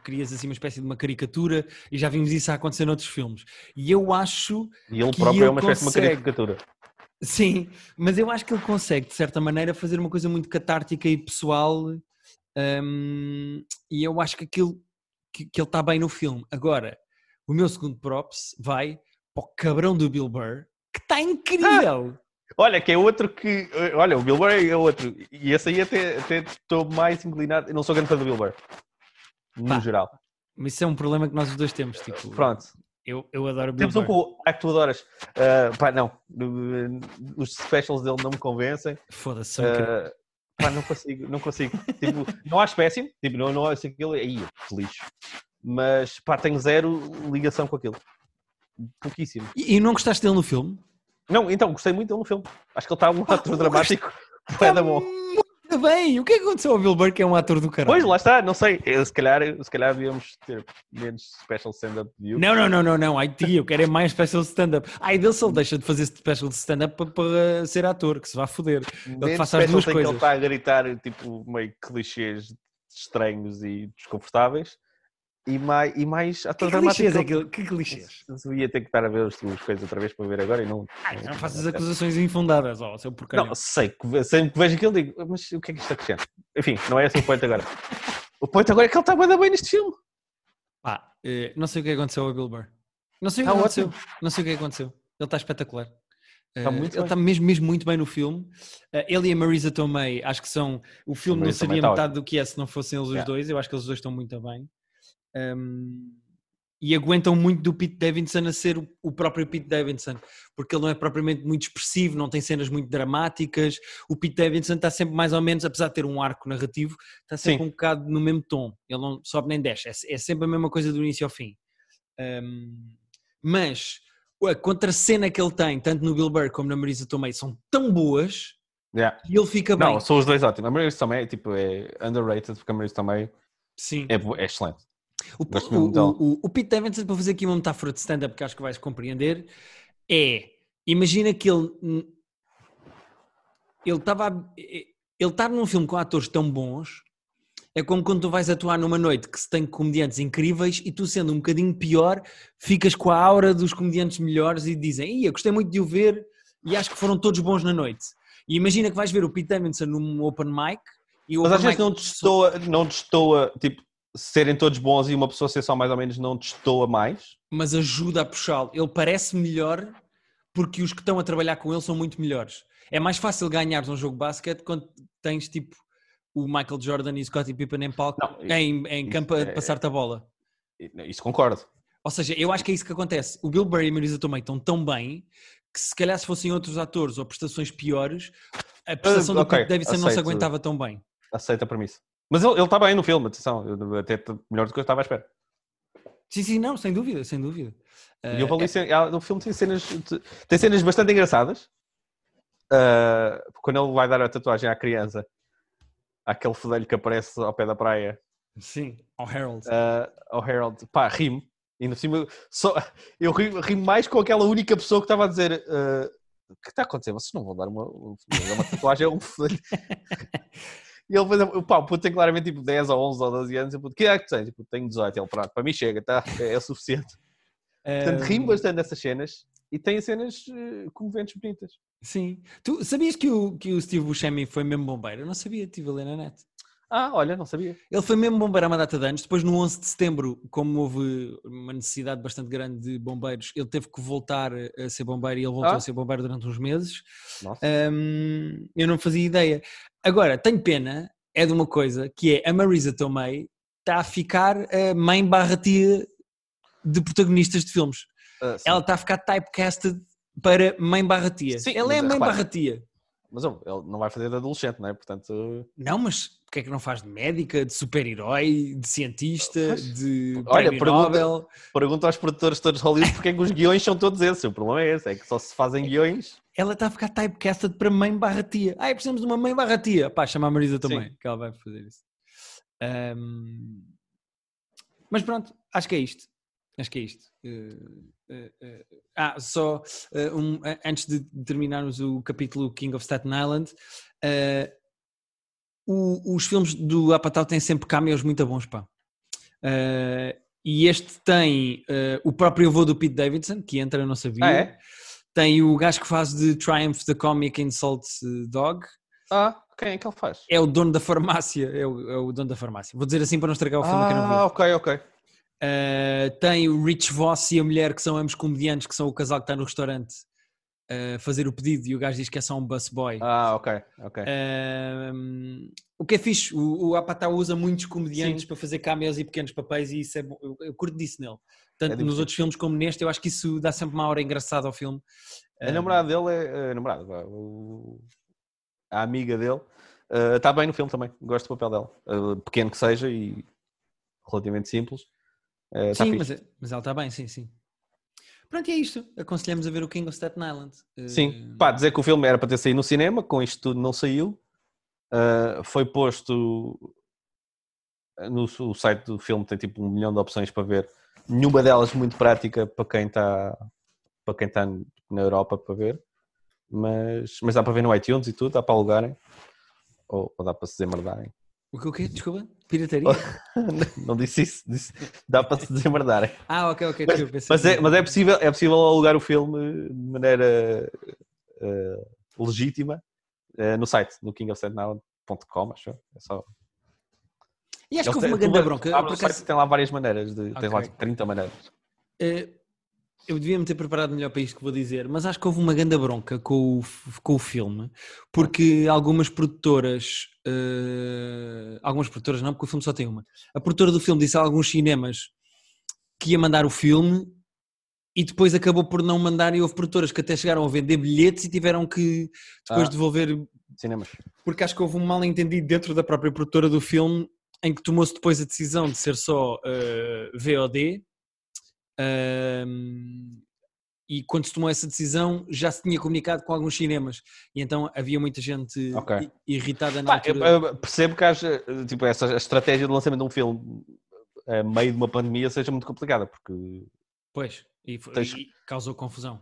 crias assim uma espécie de uma caricatura e já vimos isso a acontecer noutros filmes. E eu acho, E ele próprio é uma espécie de uma consegue. caricatura. Sim, mas eu acho que ele consegue, de certa maneira, fazer uma coisa muito catártica e pessoal. hum, e eu acho que aquilo que, que ele está bem no filme. Agora, o meu segundo props vai para o cabrão do Bill Burr, que está incrível. Olha, que é outro que. Olha, o Bill Burr é outro. E esse aí até até estou mais inclinado. Eu não sou grande fã do Bill Burr. No Pá. geral. Mas isso é um problema que nós os dois temos. Tipo, Pronto. Eu, eu adoro o Bill Temos um Burr. com o ah, que tu adoras. Ah, pá, não. Uh, Os specials dele não me convencem. Foda-se. Ah, pá, não consigo, não consigo. Tipo, não acho péssimo. Tipo, não, não acho aquilo. Aí, que lixo. Mas, pá, tenho zero ligação com aquilo. Pouquíssimo. E, e não gostaste dele no filme? Não, então, gostei muito dele no filme. Acho que ele está um ator dramático. É da bom. Bem! O que é que aconteceu ao Bill Burr, que é um ator do caralho? Pois, lá está, não sei. Eu, se, calhar, se calhar devíamos ter menos special stand-up view. Não, não, não, não, não. Ai, tia, eu quero é mais special stand-up. Ai, dele ele deixa de fazer special stand-up para, para ser ator, que se vá foder. Menos faça as duas coisas. ele está a gritar tipo meio clichês estranhos e desconfortáveis. E mais, e mais ator Que dramático. clichês é aquilo? Que clichês? Eu ia ter que estar a ver as tuas coisas outra vez para ver agora e não. Ai, não faças acusações infundadas, ó, seu porcaria. Não, sei, que- sempre que vejo aquilo digo, mas o que é que isto acrescenta? Enfim, não é esse o ponto agora. O ponto agora é que ele está bem, bem neste filme. Pá, eh, não sei o que aconteceu ao Bill Burr. Não sei o que Está aconteceu. ótimo. Não sei o que aconteceu. Ele está espetacular. Está Eh, muito ele bem. está mesmo, mesmo muito bem no filme. Eh, ele e a Marisa Tomei, acho que são. O filme não seria está metade do que é se não fossem eles os Yeah. dois. Eu acho que eles dois estão muito bem. Um, e aguentam muito do Pete Davidson a ser o, próprio Pete Davidson, porque ele não é propriamente muito expressivo, não tem cenas muito dramáticas. O Pete Davidson está sempre mais ou menos, apesar de ter um arco narrativo, está sempre Sim. um bocado no mesmo tom. Ele não sobe nem desce, é, é sempre a mesma coisa do início ao fim. Um, mas a contracena que ele tem, tanto no Bill Burr como na Marisa Tomei, são tão boas Yeah. que ele fica bem. Não, são os dois ótimos. A Marisa também tipo, é underrated, porque a Marisa também Sim. é, é excelente. O, o, o, o, Pete Davidson, para fazer aqui uma metáfora de stand-up que acho que vais compreender, é, imagina que ele ele estava ele estar num filme com atores tão bons é como quando tu vais atuar numa noite que se tem comediantes incríveis e tu sendo um bocadinho pior ficas com a aura dos comediantes melhores e dizem, ia gostei muito de o ver e acho que foram todos bons na noite. E imagina que vais ver o Pete Davidson num open mic e o Mas às vezes mic- não destoa, não destoa, tipo, serem todos bons e uma pessoa ser só mais ou menos não destoa mais. mas ajuda a puxá-lo. Ele parece melhor porque os que estão a trabalhar com ele são muito melhores. É mais fácil ganhares um jogo de basquete quando tens tipo o Michael Jordan e o Scottie Pippen em palco, Não, em, em campo a é- passar-te a bola. Isso concordo. Ou seja, eu acho que é isso que acontece. O Bill Burr e a Marisa Tomei estão tão bem que se calhar se fossem outros atores ou prestações piores, a prestação do ok, Pete Davidson não se aguentava tão bem. Aceita a premissa. Mas ele está bem no filme, atenção. eu- Até melhor do que eu estava à espera. Sim, sim, não, sem dúvida, sem dúvida. E eu Eh, vali cen- ah, no filme tem cenas, tem cenas bastante engraçadas. Ah, quando ele vai dar a tatuagem à criança, aquele fedelho que aparece ao pé da praia, sim, ao Harold. ah, ao Harold, pá, rimo. E no cima, só, eu rimo, rimo mais com aquela única pessoa que estava a dizer: ah, O que está a acontecer? Vocês não vão dar uma, uma tatuagem a um fedelho. [LAUGHS] E ele depois, pá, o puto tem claramente tipo 10 ou 11 ou 12 anos. Eu, puto, que é que tu tens? Tipo, tenho 18. Ele, pronto, para mim chega, tá? é, é o suficiente. Portanto, rimo bastante dessas cenas e tem cenas eh, comoventes bonitas. Sim. Tu sabias que o, que o Steve Buscemi foi mesmo bombeiro? Eu não sabia, estive a ler na net. Ah, olha, não sabia. Ele foi mesmo bombeiro há uma data de anos. Depois, no 11 de setembro, como houve uma necessidade bastante grande de bombeiros, ele teve que voltar a ser bombeiro e ele voltou Ah. a ser bombeiro durante uns meses. Nossa. Hum, eu não fazia ideia. Agora, tenho pena, é de uma coisa, que é a Marisa Tomei está a ficar a mãe barra tia de protagonistas de filmes. Ah. Ela está a ficar typecasted para mãe barra tia. Sim, Ela é a mas mãe repara- barra tia. Mas ele não vai fazer de adolescente, não é? Portanto, Não, mas porque é que não faz de médica, de super-herói, de cientista, de Olha, pergunta- Nobel? pergunto aos produtores todos de Hollywood porque é que os guiões são todos esses. O problema é esse, é que só se fazem guiões. Ela está a ficar typecasted para mãe barra tia. Ah, precisamos de uma mãe barra tia. Pá, chama a Marisa também, que ela vai fazer isso. Ahm, Mas pronto, acho que é isto. Acho que é isto. Eh, eh, eh, ah, só eh, um, antes de terminarmos o capítulo King of Staten Island, o- os filmes do Apatow têm sempre cameos muito bons, pá. Eh, e este tem eh, o próprio avô do Pete Davidson, que entra, eu não sabia. Ah, é? Tem o gajo que faz de Triumph the Comic Insult Dog. Ah, quem é que ele faz? É o dono da farmácia. É o, é o dono da farmácia. Vou dizer assim para não estragar o filme que eu não vi. Ah, ok, ok. Uh, tem o Rich Voss e a mulher, que são ambos comediantes, que são o casal que está no restaurante a fazer o pedido e o gajo diz que é só um busboy. Ah, ok, ok. Um, o que é fixe, o, o Apatow usa muitos comediantes Sim. para fazer cameos e pequenos papéis e isso é bom. Eu, eu curto disso nele. Tanto nos divertido. outros filmes como neste, eu acho que isso dá sempre uma hora engraçada ao filme. A namorada dele é. A namorada, a amiga dele está bem no filme também. Gosto do papel dela. Eh, pequeno que seja e relativamente simples. está Sim, mas, mas ela está bem, sim, sim. Pronto, e é isto. Aconselhamos a ver o King of Staten Island. Sim, Uh, pá, dizer que o filme era para ter saído no cinema, com isto tudo não saiu. Uh, foi posto no o site do filme, tem tipo um milhão de opções para ver. Nenhuma delas muito prática para quem está para quem está na Europa para ver, mas, mas dá para ver no iTunes e tudo, dá para alugarem ou, ou dá para se desembardarem. O que o quê? Desculpa? Pirataria? [LAUGHS] não disse isso, disse, dá para se desembardarem. ah, ok, ok. desculpa, pensei Mas é, mas é possível, é possível alugar o filme de maneira eh, legítima eh, no site, no kingofstatenow.com, acho. É só. E acho que houve uma grande bronca. abres por acaso, tem lá várias maneiras, de, tens lá Ok. tipo 30 maneiras. eh, eu devia-me ter preparado melhor para isto que vou dizer, mas acho que houve uma grande bronca com o, com o filme, porque algumas produtoras, eh, algumas produtoras não, porque o filme só tem uma. A produtora do filme disse a alguns cinemas que ia mandar o filme e depois acabou por não mandar e houve produtoras que até chegaram a vender bilhetes e tiveram que depois Ah. devolver Cinemas. porque acho que houve um mal entendido dentro da própria produtora do filme em que tomou-se depois a decisão de ser só eh, VOD Ahm, e quando se tomou essa decisão já se tinha comunicado com alguns cinemas e então havia muita gente Ok. i- irritada na Pá, altura. eu- eu percebo que haja, tipo, essa estratégia de lançamento de um filme a meio de uma pandemia seja muito complicada, porque Pois, e, Tens- e causou confusão.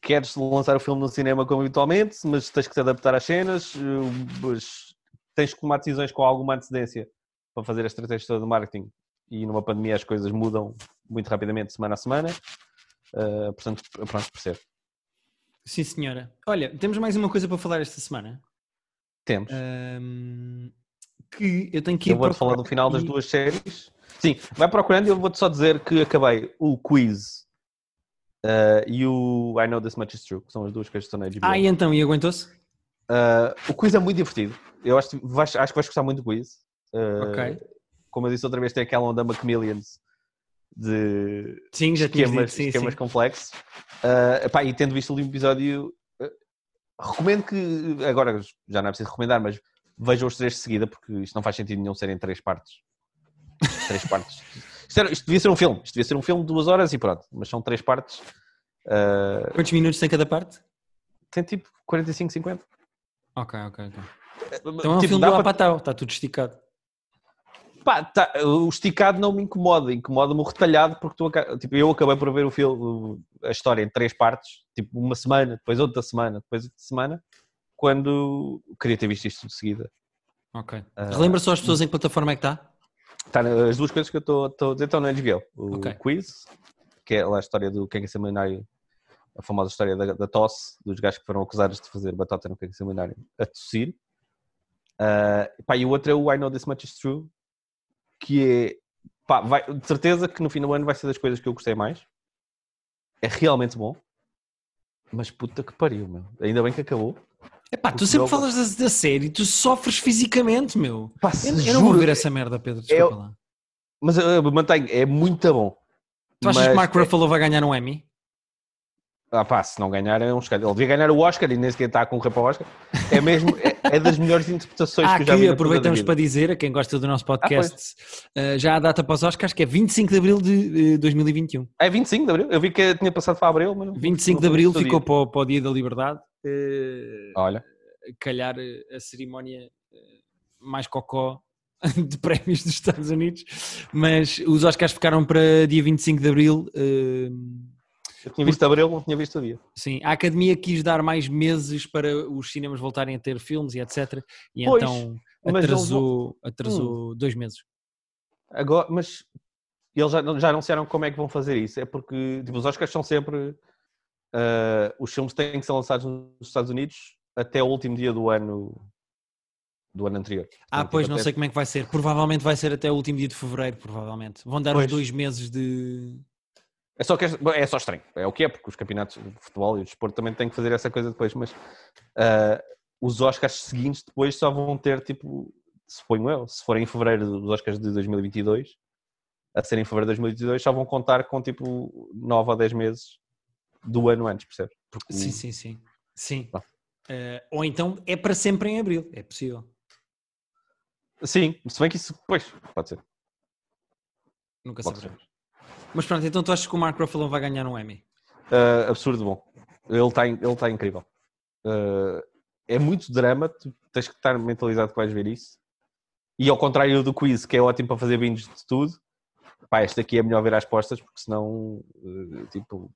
queres lançar o filme no cinema como habitualmente, mas tens que te adaptar às cenas, eh, tens que tomar decisões com alguma antecedência para fazer a estratégia toda de marketing e numa pandemia as coisas mudam muito rapidamente, semana a semana. Eh, portanto, pronto, percebo. Sim, senhora. Olha, temos mais uma coisa para falar esta semana. Temos. Ahm, que eu tenho que ir eu vou-te falar do final das e- duas séries. Sim, vai procurando e eu vou-te só dizer que acabei o quiz eh, e o I Know This Much Is True, que são as duas coisas que estão na HBO. Ah, e então, e aguentou-se? Uh, o quiz é muito divertido. Eu acho, acho que vais gostar muito do quiz. Uh, Ok. Como eu disse outra vez, tem aquela onda Macmillions de Sim, esquemas, sim, esquemas sim. complexos. Uh, epá, e tendo visto o último episódio, uh, recomendo que, agora já não é preciso recomendar, mas vejam os três de seguida, porque isto não faz sentido nenhum serem três partes. três partes. [LAUGHS] Isto, era- isto devia ser um filme. Isto devia ser um filme de duas horas e pronto. Mas são três partes. Uh, Quantos minutos tem cada parte? tem tipo 45, 50. Ok, ok, ok. Então é um Tipo, filme do para- Apatau, está tudo esticado. Pá, tá, o esticado não me incomoda, incomoda-me o retalhado, porque tu, tipo, eu acabei por ver o filme, a história em três partes, tipo uma semana, depois outra semana, depois outra semana, quando queria ter visto isto de seguida. Ok. Ah. Relembra só as pessoas em que plataforma é que está? Tá, na- as duas coisas que eu estou a dizer estão na HBO. O Ok. quiz, que é lá a história do Quem é Seminário, a famosa história da, da tosse, dos gajos que foram acusados de fazer batata no Quem é Seminário a tossir. Uh, pá, e o outro é o I Know This Much Is True, que é, pá, vai, de certeza que no fim do ano vai ser das coisas que eu gostei mais. É realmente bom. Mas puta que pariu, meu. Ainda bem que acabou. Epá, tu Porque sempre falas da, da série, tu sofres fisicamente, meu. Pá, Eu, eu não vou ver essa merda, Pedro, desculpa lá. Mas eu mantenho, é muito bom. Tu achas que Mas- Mark Ruffalo vai ganhar um Emmy? Ah pá, se não ganhar é um escândalo. Ele devia ganhar o Oscar e nem sequer está a concorrer para o Oscar. É mesmo, é, é das melhores interpretações Ah, que eu já vi. aproveitamos a para dizer a quem gosta do nosso podcast, eh, já há data para os Oscars, que é 25 de Abril de eh, 2021. É 25 de Abril? Eu vi que tinha passado para Abril, mas não- 25 não de Abril ficou para, o- para o Dia da Liberdade. eh, Olha, calhar eh, a cerimónia eh, mais cocó [LAUGHS] de prémios dos Estados Unidos, mas os Oscars ficaram para dia 25 de Abril. eh, eu tinha visto Abril, não tinha visto o dia. Sim, a Academia quis dar mais meses para os cinemas voltarem a ter filmes e etc. E Pois, então mas eles atrasou, Hum. atrasou dois meses. Agora, mas eles já, já anunciaram como é que vão fazer isso. É porque tipo, os Oscars são sempre. ah, os filmes têm que ser lançados nos Estados Unidos até o último dia do ano do ano anterior. Ah, Portanto, pois não até- sei como é que vai ser. Provavelmente vai ser até o último dia de fevereiro, provavelmente. Vão dar Pois. os dois meses de. É só, que é, é só estranho, é o que é, porque os campeonatos de futebol e o desporto também têm que fazer essa coisa depois, mas ah, os Oscars seguintes depois só vão ter, tipo, suponho eu, se forem em fevereiro dos Oscars de 2022, a serem em fevereiro de 2022, só vão contar com, tipo, 9 ou 10 meses do ano antes, percebes? Porque Sim, sim, sim. Sim. Ah. Eh, ou então é para sempre em abril, é possível. Sim, se bem que isso, pois, pode ser. Nunca Pode saberemos. Mas pronto, então tu achas que o Mark Ruffalo vai ganhar um Emmy? Uh, absurdo bom. Ele está ele tá incrível. Uh, é muito drama, tu tens que estar mentalizado que vais ver isso. E ao contrário do quiz, que é ótimo para fazer binges de tudo, pá, este aqui é melhor ver às postas, porque senão, uh, tipo,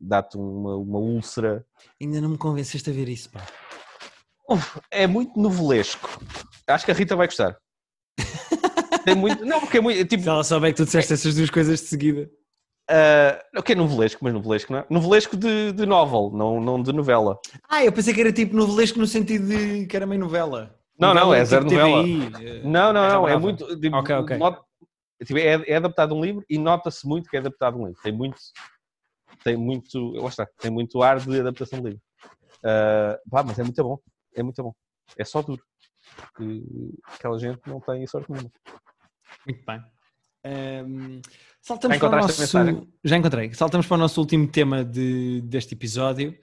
dá-te uma, uma úlcera. Ainda não me convenceste a ver isso, pá. É muito novelesco. Acho que a Rita vai gostar. Tem muito, não, porque é muito, tipo, Se ela souber que tu disseste essas duas coisas de seguida. uh, o que é novelesco, mas novelesco não é? Novelesco de, de novel, não, não de novela. Ah, eu pensei que era tipo novelesco no sentido de que era meio novela. Não, não, é tipo zero novela. TVI, eh, Não, não, não, é Brava. muito. tipo, Ok, ok. not- tipo, é, é adaptado a um livro e nota-se muito que é adaptado a um livro. Tem muito. Tem muito. Lá está, tem muito ar de adaptação de livro. Ah, pá, mas é muito bom. É muito bom. É só duro. Porque aquela gente não tem sorte nenhuma. Muito bem. Ehm, saltamos Já para o nosso... Já encontrei. Saltamos para o nosso último tema de, deste episódio,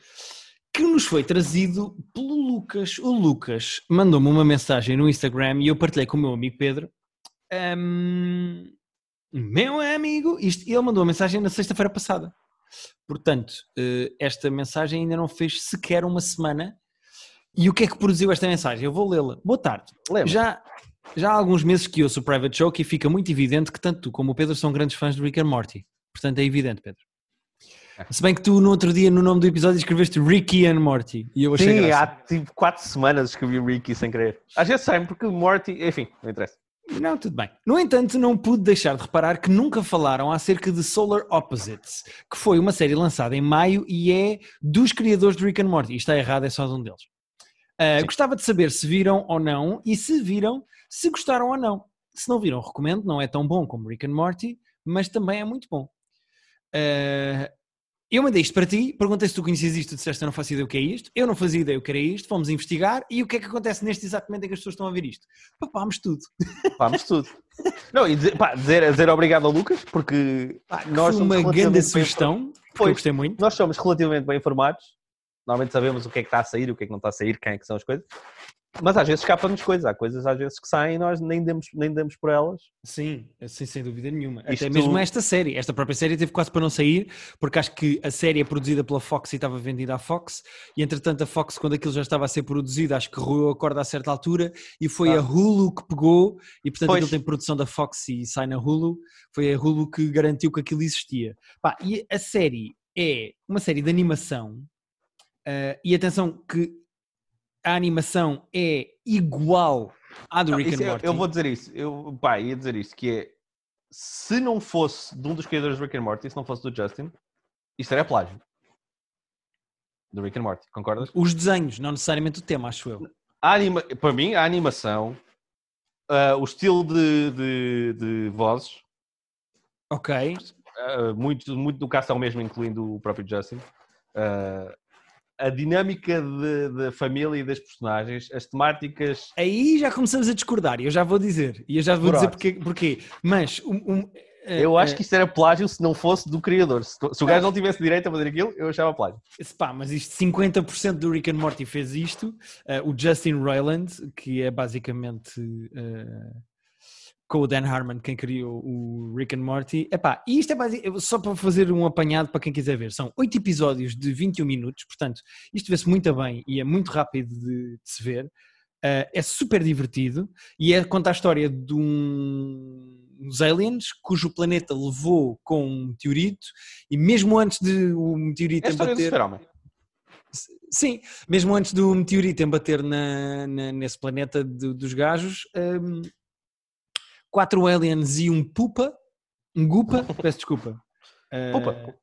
que nos foi trazido pelo Lucas. O Lucas mandou-me uma mensagem no Instagram e eu partilhei com o meu amigo Pedro. Ehm, meu amigo, isto, ele mandou a mensagem na sexta-feira passada. Portanto, eh, esta mensagem ainda não fez sequer uma semana. E o que é que produziu esta mensagem? Eu vou lê-la. Boa tarde. Lembra? Já, já há alguns meses que ouço o Private Joke e fica muito evidente que tanto tu como o Pedro são grandes fãs do Rick and Morty. Portanto, é evidente, Pedro. É. Se bem que tu no outro dia, no nome do episódio, escreveste Ricky and Morty. E eu achei Sim, graça. há tipo 4 semanas escrevi Ricky sem querer. Às vezes sai porque Morty. Enfim, não interessa. Não, tudo bem. No entanto, não pude deixar de reparar que nunca falaram acerca de Solar Opposites, que foi uma série lançada em maio e é dos criadores de Rick and Morty. E está errado, é só de um deles. Ah, Sim. gostava de saber se viram ou não e se viram, se gostaram ou não. Se não viram, recomendo. Não é tão bom como Rick and Morty, mas também é muito bom. Ah, eu mandei isto para ti, perguntei se tu conhecias isto, tu disseste eu não faço ideia o que é isto, eu não fazia ideia o que era isto, fomos investigar e o que é que acontece neste exato momento em que as pessoas estão a ver isto? Papámos tudo. [LAUGHS] Vamos tudo. Não, e dizer, pá, dizer, dizer obrigado ao Lucas, porque pá, nós Foi uma grande relativamente bem sugestão, que eu Pois. gostei muito. nós somos relativamente bem informados. Normalmente sabemos o que é que está a sair, o que é que não está a sair, quem é que são as coisas. Mas às vezes escapam-nos coisas. Há coisas às vezes que saem e nós nem demos, nem demos por elas. Sim, assim, sem dúvida nenhuma. Isto- Até mesmo esta série. Esta própria série teve quase para não sair, porque acho que a série é produzida pela Fox e estava vendida à Fox. E entretanto, a Fox, quando aquilo já estava a ser produzido, acho que roeu a corda a certa altura e foi Ah. a Hulu que pegou. E portanto, Pois. aquilo tem produção da Fox e sai na Hulu. Foi a Hulu que garantiu que aquilo existia. Pá, e a série é uma série de animação. Ah, e atenção, que a animação é igual à do Não, Rick isso and é- Morty. eu vou dizer isso. Eu pá, ia dizer isto, que é se não fosse de um dos criadores do Rick and Morty, se não fosse do Justin, isto era plágio. Do Rick and Morty, concordas? Os desenhos, não necessariamente o tema, acho eu. a anima... para mim, a animação, uh, o estilo de, de, de vozes, Ok. uh, muito, muito do castão mesmo, incluindo o próprio Justin. Uh, a dinâmica da família e das personagens, as temáticas. Aí já começamos a discordar, e eu já vou dizer. E eu já vou dizer Pronto. porquê. porquê. Mas um, um, eh, Eu acho eh, que isto era plágio se não fosse do criador. Se, se o gajo não tivesse direito a fazer aquilo, eu achava plágio. Pá, mas isto 50% do Rick and Morty fez isto. Uh, o Justin Roiland, que é basicamente uh, com o Dan Harmon quem criou o Rick and Morty. Epá, e isto é basi- só para fazer um apanhado para quem quiser ver. São 8 episódios de 21 minutos, portanto, isto vê-se muito bem e é muito rápido de, de se ver. Uh, é super divertido e é conta a história de um- uns aliens cujo planeta levou com um meteorito e mesmo antes de o meteorito É embater... Sim, mesmo antes do meteorito embater na, na- nesse planeta do- dos gajos, hum, quatro aliens e um pupa, um gupa, [LAUGHS] peço desculpa. Uh, Pupa.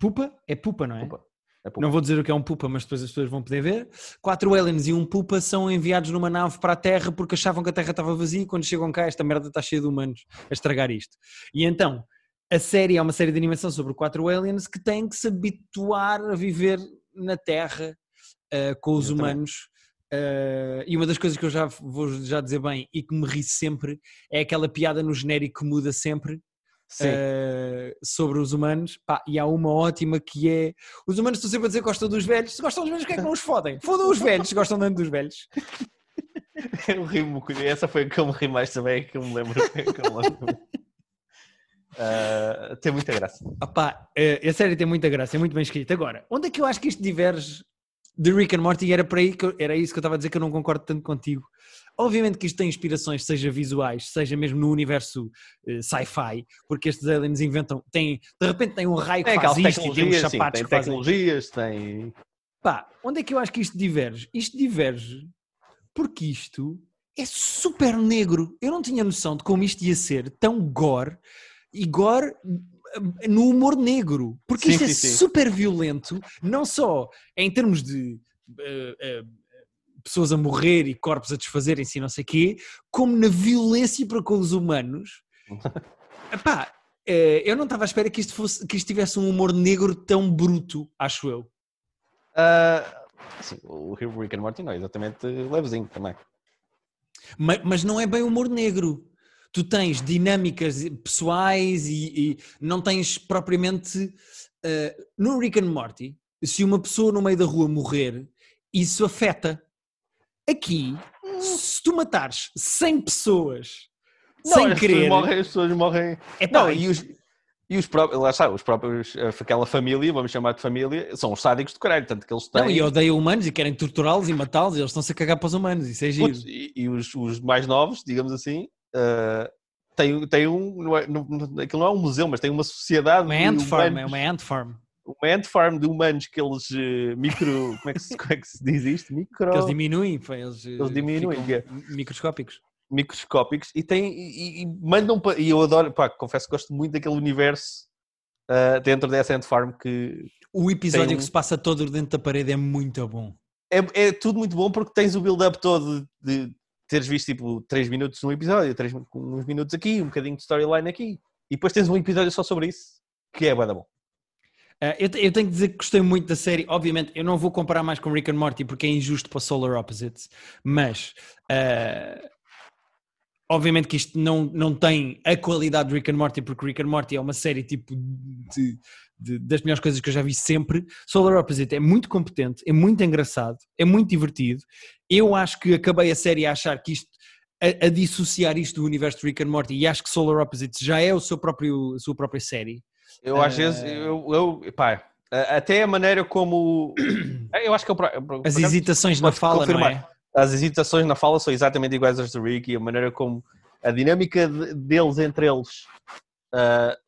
Pupa? É pupa, não é? Pupa. É pupa. Não vou dizer o que é um pupa, mas depois as pessoas vão poder ver. Quatro aliens e um pupa são enviados numa nave para a Terra porque achavam que a Terra estava vazia e quando chegam cá esta merda está cheia de humanos a estragar isto. E então, a série é uma série de animação sobre quatro aliens que têm que se habituar a viver na Terra uh, com os Exatamente. humanos. Uh, e uma das coisas que eu já vou já dizer bem e que me ri sempre é aquela piada no genérico que muda sempre eh, sobre os humanos, pá, e há uma ótima que é os humanos estão sempre a dizer que gostam dos velhos, se gostam dos velhos, que é que não os fodem? Fodam os velhos, se gostam tanto dos velhos. [LAUGHS] Eu rimo, essa foi a que eu me ri mais também, que eu me lembro. que eu me lembro. Ah, [LAUGHS] tem muita graça. Opá, eh, a série tem muita graça, é muito bem escrita. Agora, onde é que eu acho que isto diverge de Rick and Morty? Era, para aí que eu- era isso que eu estava a dizer que eu não concordo tanto contigo. Obviamente que isto tem inspirações, seja visuais, seja mesmo no universo eh, sci-fi, porque estes aliens inventam, têm, de repente tem um raio que Tem faz isto e tem uns tecnologias, sim, sapatos tem tecnologias, tem. Pá, onde é que eu acho que isto diverge? Isto diverge porque isto é super negro. Eu não tinha noção de como isto ia ser tão gore e gore no humor negro. Porque Sim, isto é sim, sim. super violento, não só em termos de eh, eh, pessoas a morrer e corpos a desfazerem-se e não sei quê, como na violência para com os humanos. [LAUGHS] Epá, eh, eu não estava à espera que isto, fosse, que isto tivesse um humor negro tão bruto, acho eu. Ah, sim, o Rick and Morty não é exatamente levezinho também. Ma- Mas, não é bem humor negro. Tu tens dinâmicas pessoais e, e não tens propriamente. eh, no Rick and Morty, se uma pessoa no meio da rua morrer, isso afeta. Aqui, se tu matares 100 pessoas sem as querer. Pessoas morrem, as pessoas morrem. é pá, Não, e os, e os próprios, lá está, os próprios, eh, aquela família, vamos chamar de família, são os sádicos do caralho, tanto que eles têm. não, e odeiam humanos e querem torturá-los e matá-los e eles estão-se a cagar para os humanos. Isso é giro. Putz, e, e os, os mais novos, digamos assim, eh, têm, têm um. Não é, não, aquilo não é um museu, mas tem uma sociedade. Uma de ant farm, é uma ant farm. Uma ant farm de humanos que eles eh, micro. Como é, que se, como é que se diz isto? Micro. Que eles diminuem, eles, eh, Eles diminuem, é- microscópicos. microscópicos e tem e, e mandam pa- e eu adoro, pá, confesso que gosto muito daquele universo ah, dentro dessa Ant Farm que O episódio Tem um- que se passa todo dentro da parede é muito bom. é, é tudo muito bom porque tens o build-up todo de teres visto tipo 3 minutos num episódio, 3, uns minutos aqui, um bocadinho de storyline aqui e depois tens um episódio só sobre isso que é bué da bom. Ah, eu, eu tenho que dizer que gostei muito da série. Obviamente, eu não vou comparar mais com Rick and Morty porque é injusto para Solar Opposites, mas ah, obviamente que isto não, não tem a qualidade de Rick and Morty, porque Rick and Morty é uma série tipo de- de- das melhores coisas que eu já vi sempre. Solar Opposite é muito competente, é muito engraçado, é muito divertido. Eu acho que acabei a série a achar que isto. A, a dissociar isto do universo de Rick and Morty e acho que Solar Opposites já é o seu próprio, a sua própria série. Eu às Eh, vezes eu, eu pá, até a maneira como [COUGHS] eu acho que é o pro- por As hesitações na fala, não é? confirmar. as hesitações na fala são exatamente iguais às do Rick e a maneira como a dinâmica de- deles entre eles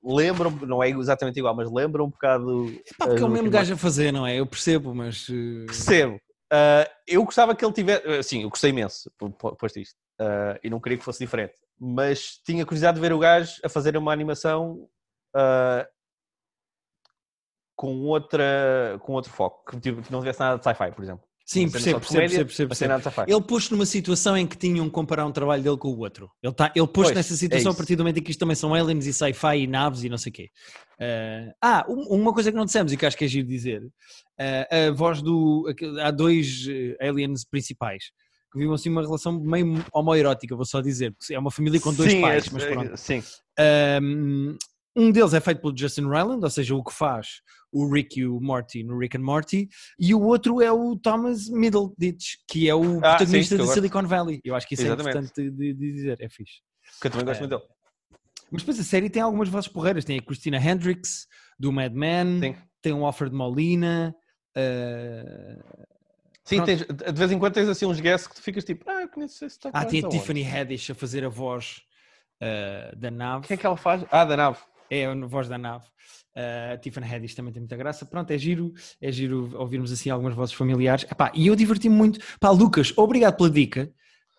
lembram, não é exatamente igual, mas lembram um bocado. Pá, porque é ah, o do mesmo gajo a fazer, não é? Eu percebo, mas. eh, Percebo. Ah, eu gostava que ele tivesse. Sim, eu gostei imenso posto isto. Ah, e não queria que fosse diferente. Mas tinha curiosidade de ver o gajo a fazer uma animação ah, com, outra, com outro foco, que, tipo, que não tivesse nada de sci-fi, por exemplo. Sim, percebo, percebo, comédia, percebo, percebo, sci-fi. Ele pôs numa situação em que tinham que comparar um trabalho dele com o outro. Ele, tá, ele pôs Pois, nessa é situação a isso. partir do momento em que isto também são aliens e sci-fi e naves e não sei o quê. Eh, ah, um- uma coisa que não dissemos e que acho que é giro dizer. eh, a voz do... Há dois eh, aliens principais que vivem assim uma relação meio homoerótica, vou só dizer. É uma família com dois Sim, pais, é- mas é- pronto. Sim, Um, um deles é feito pelo Justin Ryland, ou seja, o que faz o Rick e o Morty no Rick and Morty, e o outro é o Thomas Middleditch, que é o Ah, protagonista sim, que gosto. Silicon Valley. Eu acho que isso Exatamente. é importante de, de dizer, é fixe. que eu também gosto É. muito dele. Mas depois a série tem algumas vozes porreiras, tem a Christina Hendricks, do Mad Men, Sim. tem o Alfred Molina, uh, Sim, tens- de vez em quando tens assim uns guests que tu ficas tipo, ah, eu conheço esse ah, tem a? Tiffany Haddish a fazer a voz uh, da nave. Quem é que ela faz? Ah, da nave. É a voz da nave. Uh, Tiffany Haddish também tem muita graça. Pronto, é giro, é giro ouvirmos assim algumas vozes familiares. Epá, e eu diverti-me muito. Pá, Lucas, obrigado pela dica.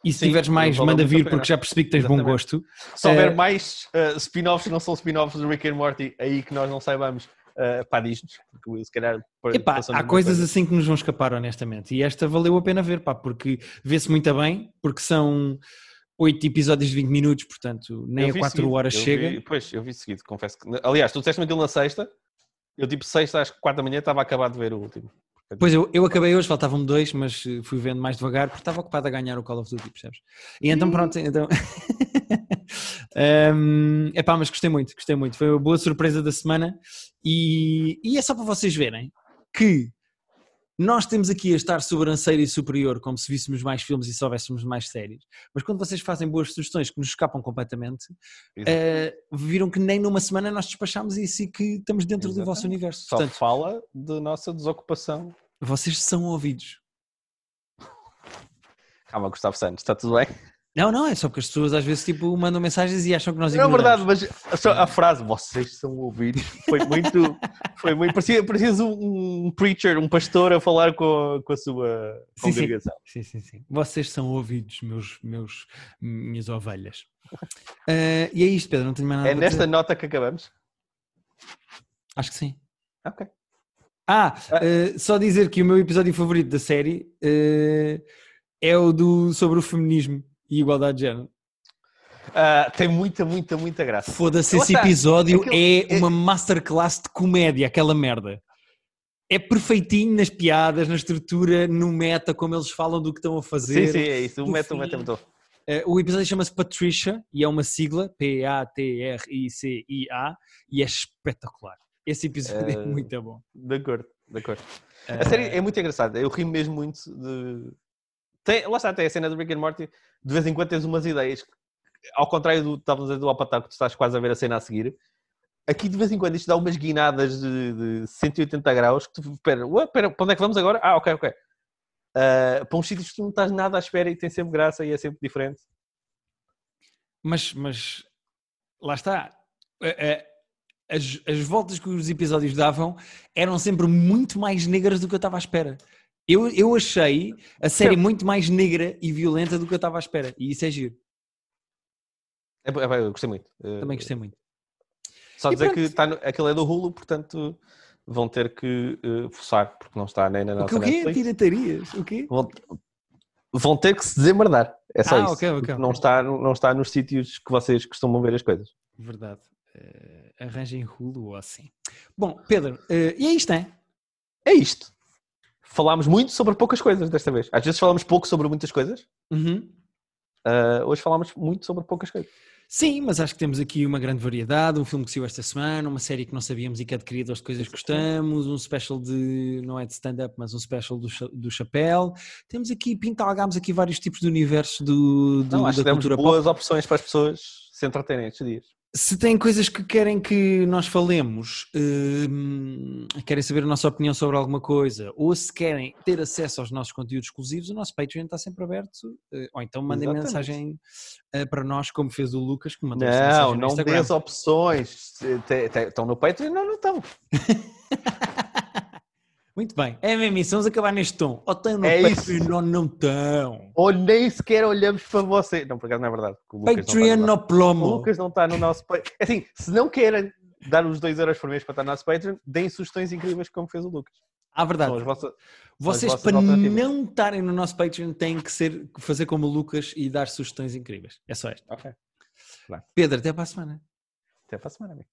E se Sim, tiveres mais, manda vir, porque já percebi que tens bom Exatamente. gosto. Se houver Eh, mais eh, spin-offs que não são spin-offs do Rick and Morty aí que nós não saibamos, uh, pá, diz-nos. Porque se calhar. Epá, há coisas coisa. assim que nos vão escapar, honestamente. E esta valeu a pena ver, pá, porque vê-se muito bem, porque são oito episódios de 20 minutos, portanto, nem a vi 4 seguido, horas eu chega. vi- pois, eu vi seguido, confesso que. Aliás, tu disseste-me aquilo na sexta, eu tipo sexta às quatro da manhã estava a acabar de ver o último. Pois eu, eu acabei hoje, faltavam-me dois, mas eh, fui vendo mais devagar porque estava ocupado a ganhar o Call of Duty, percebes? E então pronto, então. [LAUGHS] um, epá, mas gostei muito, gostei muito. Foi uma boa surpresa da semana e, e é só para vocês verem que nós temos aqui a estar sobranceiro e superior, como se víssemos mais filmes e soubéssemos mais séries. Mas quando vocês fazem boas sugestões que nos escapam completamente, eh, viram que nem numa semana nós despachámos isso e que estamos dentro do vosso Exatamente. universo. Só Portanto, fala da nossa desocupação. vocês são ouvidos. Calma, Gustavo Santos, está tudo bem? Não, não, é só porque as pessoas às vezes tipo, mandam mensagens e acham que nós Não é ignoramos. verdade, mas só a frase, vocês são ouvidos, [LAUGHS] foi muito. Foi muito parecia, parecia um, preacher, um pastor a falar com a, com a sua Sim, sim. congregação. Sim, sim, sim. Vocês são ouvidos, meus, meus, minhas ovelhas. Ah, e é isto, Pedro, não tenho mais nada É nesta nota que acabamos? Acho que sim. Ok. Ah, ah, só dizer que o meu episódio favorito da série ah, é o do, sobre o feminismo e igualdade de género. Ah, tem muita, muita, muita graça. Foda-se, esse episódio Aquele- é uma masterclass de comédia, aquela merda. É perfeitinho nas piadas, na estrutura, no meta, como eles falam do que estão a fazer. Sim, sim, é isso. O meta, o meta é muito. Eh, o episódio chama-se Patricia e é uma sigla, P-A-T-R-I-C-I-A, e é espetacular. Esse episódio é Eh, muito bom. De acordo, de acordo. A Eh, série é muito engraçada. Eu ri mesmo muito de. Tem, lá está, tem a cena do Rick and Morty. De vez em quando tens umas ideias. que, Ao contrário do estávamos a dizer do Apataco, que tu estás quase a ver a cena a seguir. Aqui de vez em quando isto dá umas guinadas de, de 180 graus que tu espera, ué, para onde é que vamos agora? Ah, ok, ok. Ah, para uns sítios que tu não estás nada à espera e tem sempre graça e é sempre diferente. Mas, mas lá está. As, as voltas que os episódios davam eram sempre muito mais negras do que eu estava à espera. Eu, eu achei a série muito mais negra e violenta do que eu estava à espera. E isso é giro. É, é, eu gostei muito. Ah, Também gostei muito. Só E dizer pronto. que está no, aquele é do Hulu, portanto vão ter que eh, forçar, porque não está nem na O nossa que, o quê? Netflix. Piratarias? O quê? Vão, vão ter que se desembardar. É só Ah, isso. ok, ok, porque ok. Não, está, não está nos sítios que vocês costumam ver as coisas. Verdade. Eh, arranjem Hulu ou assim. Bom, Pedro, eh, e é isto, é? É isto. Falámos muito sobre poucas coisas desta vez. Às vezes falamos pouco sobre muitas coisas. Uhum. Ah, hoje falámos muito sobre poucas coisas. Sim, mas acho que temos aqui uma grande variedade, um filme que saiu esta semana, uma série que não sabíamos e que adquiriu das coisas que gostamos, um special de, não é de stand-up, mas um special do, do chapéu. Temos aqui, pintalgámos aqui vários tipos de universos do, do- Não, acho da que cultura pop. boas opções para as pessoas se entreterem estes dias. Se têm coisas que querem que nós falemos, hum, querem saber a nossa opinião sobre alguma coisa, ou se querem ter acesso aos nossos conteúdos exclusivos, o nosso Patreon está sempre aberto. eh, Ou então mandem Exatamente. mensagem eh, para nós, como fez o Lucas, que mandou Não, não Instagram. dês opções. Estão no Patreon? Não, não estão. [LAUGHS] Muito bem, é mesmo isso, vamos acabar neste tom. Ou estão no É Patreon ou não estão. Ou nem sequer olhamos para você. Não, por acaso não é verdade. Patreon no plomo. O Lucas não está no nosso Patreon. Assim, se não querem dar os 2 euros por mês para estar no nosso Patreon, deem sugestões incríveis como fez o Lucas. À verdade. Vossas- Vocês, para não estarem no nosso Patreon, têm que ser, fazer como o Lucas e dar sugestões incríveis. É só isto. Ok. Pedro, até para a semana. Até para a semana, amigo.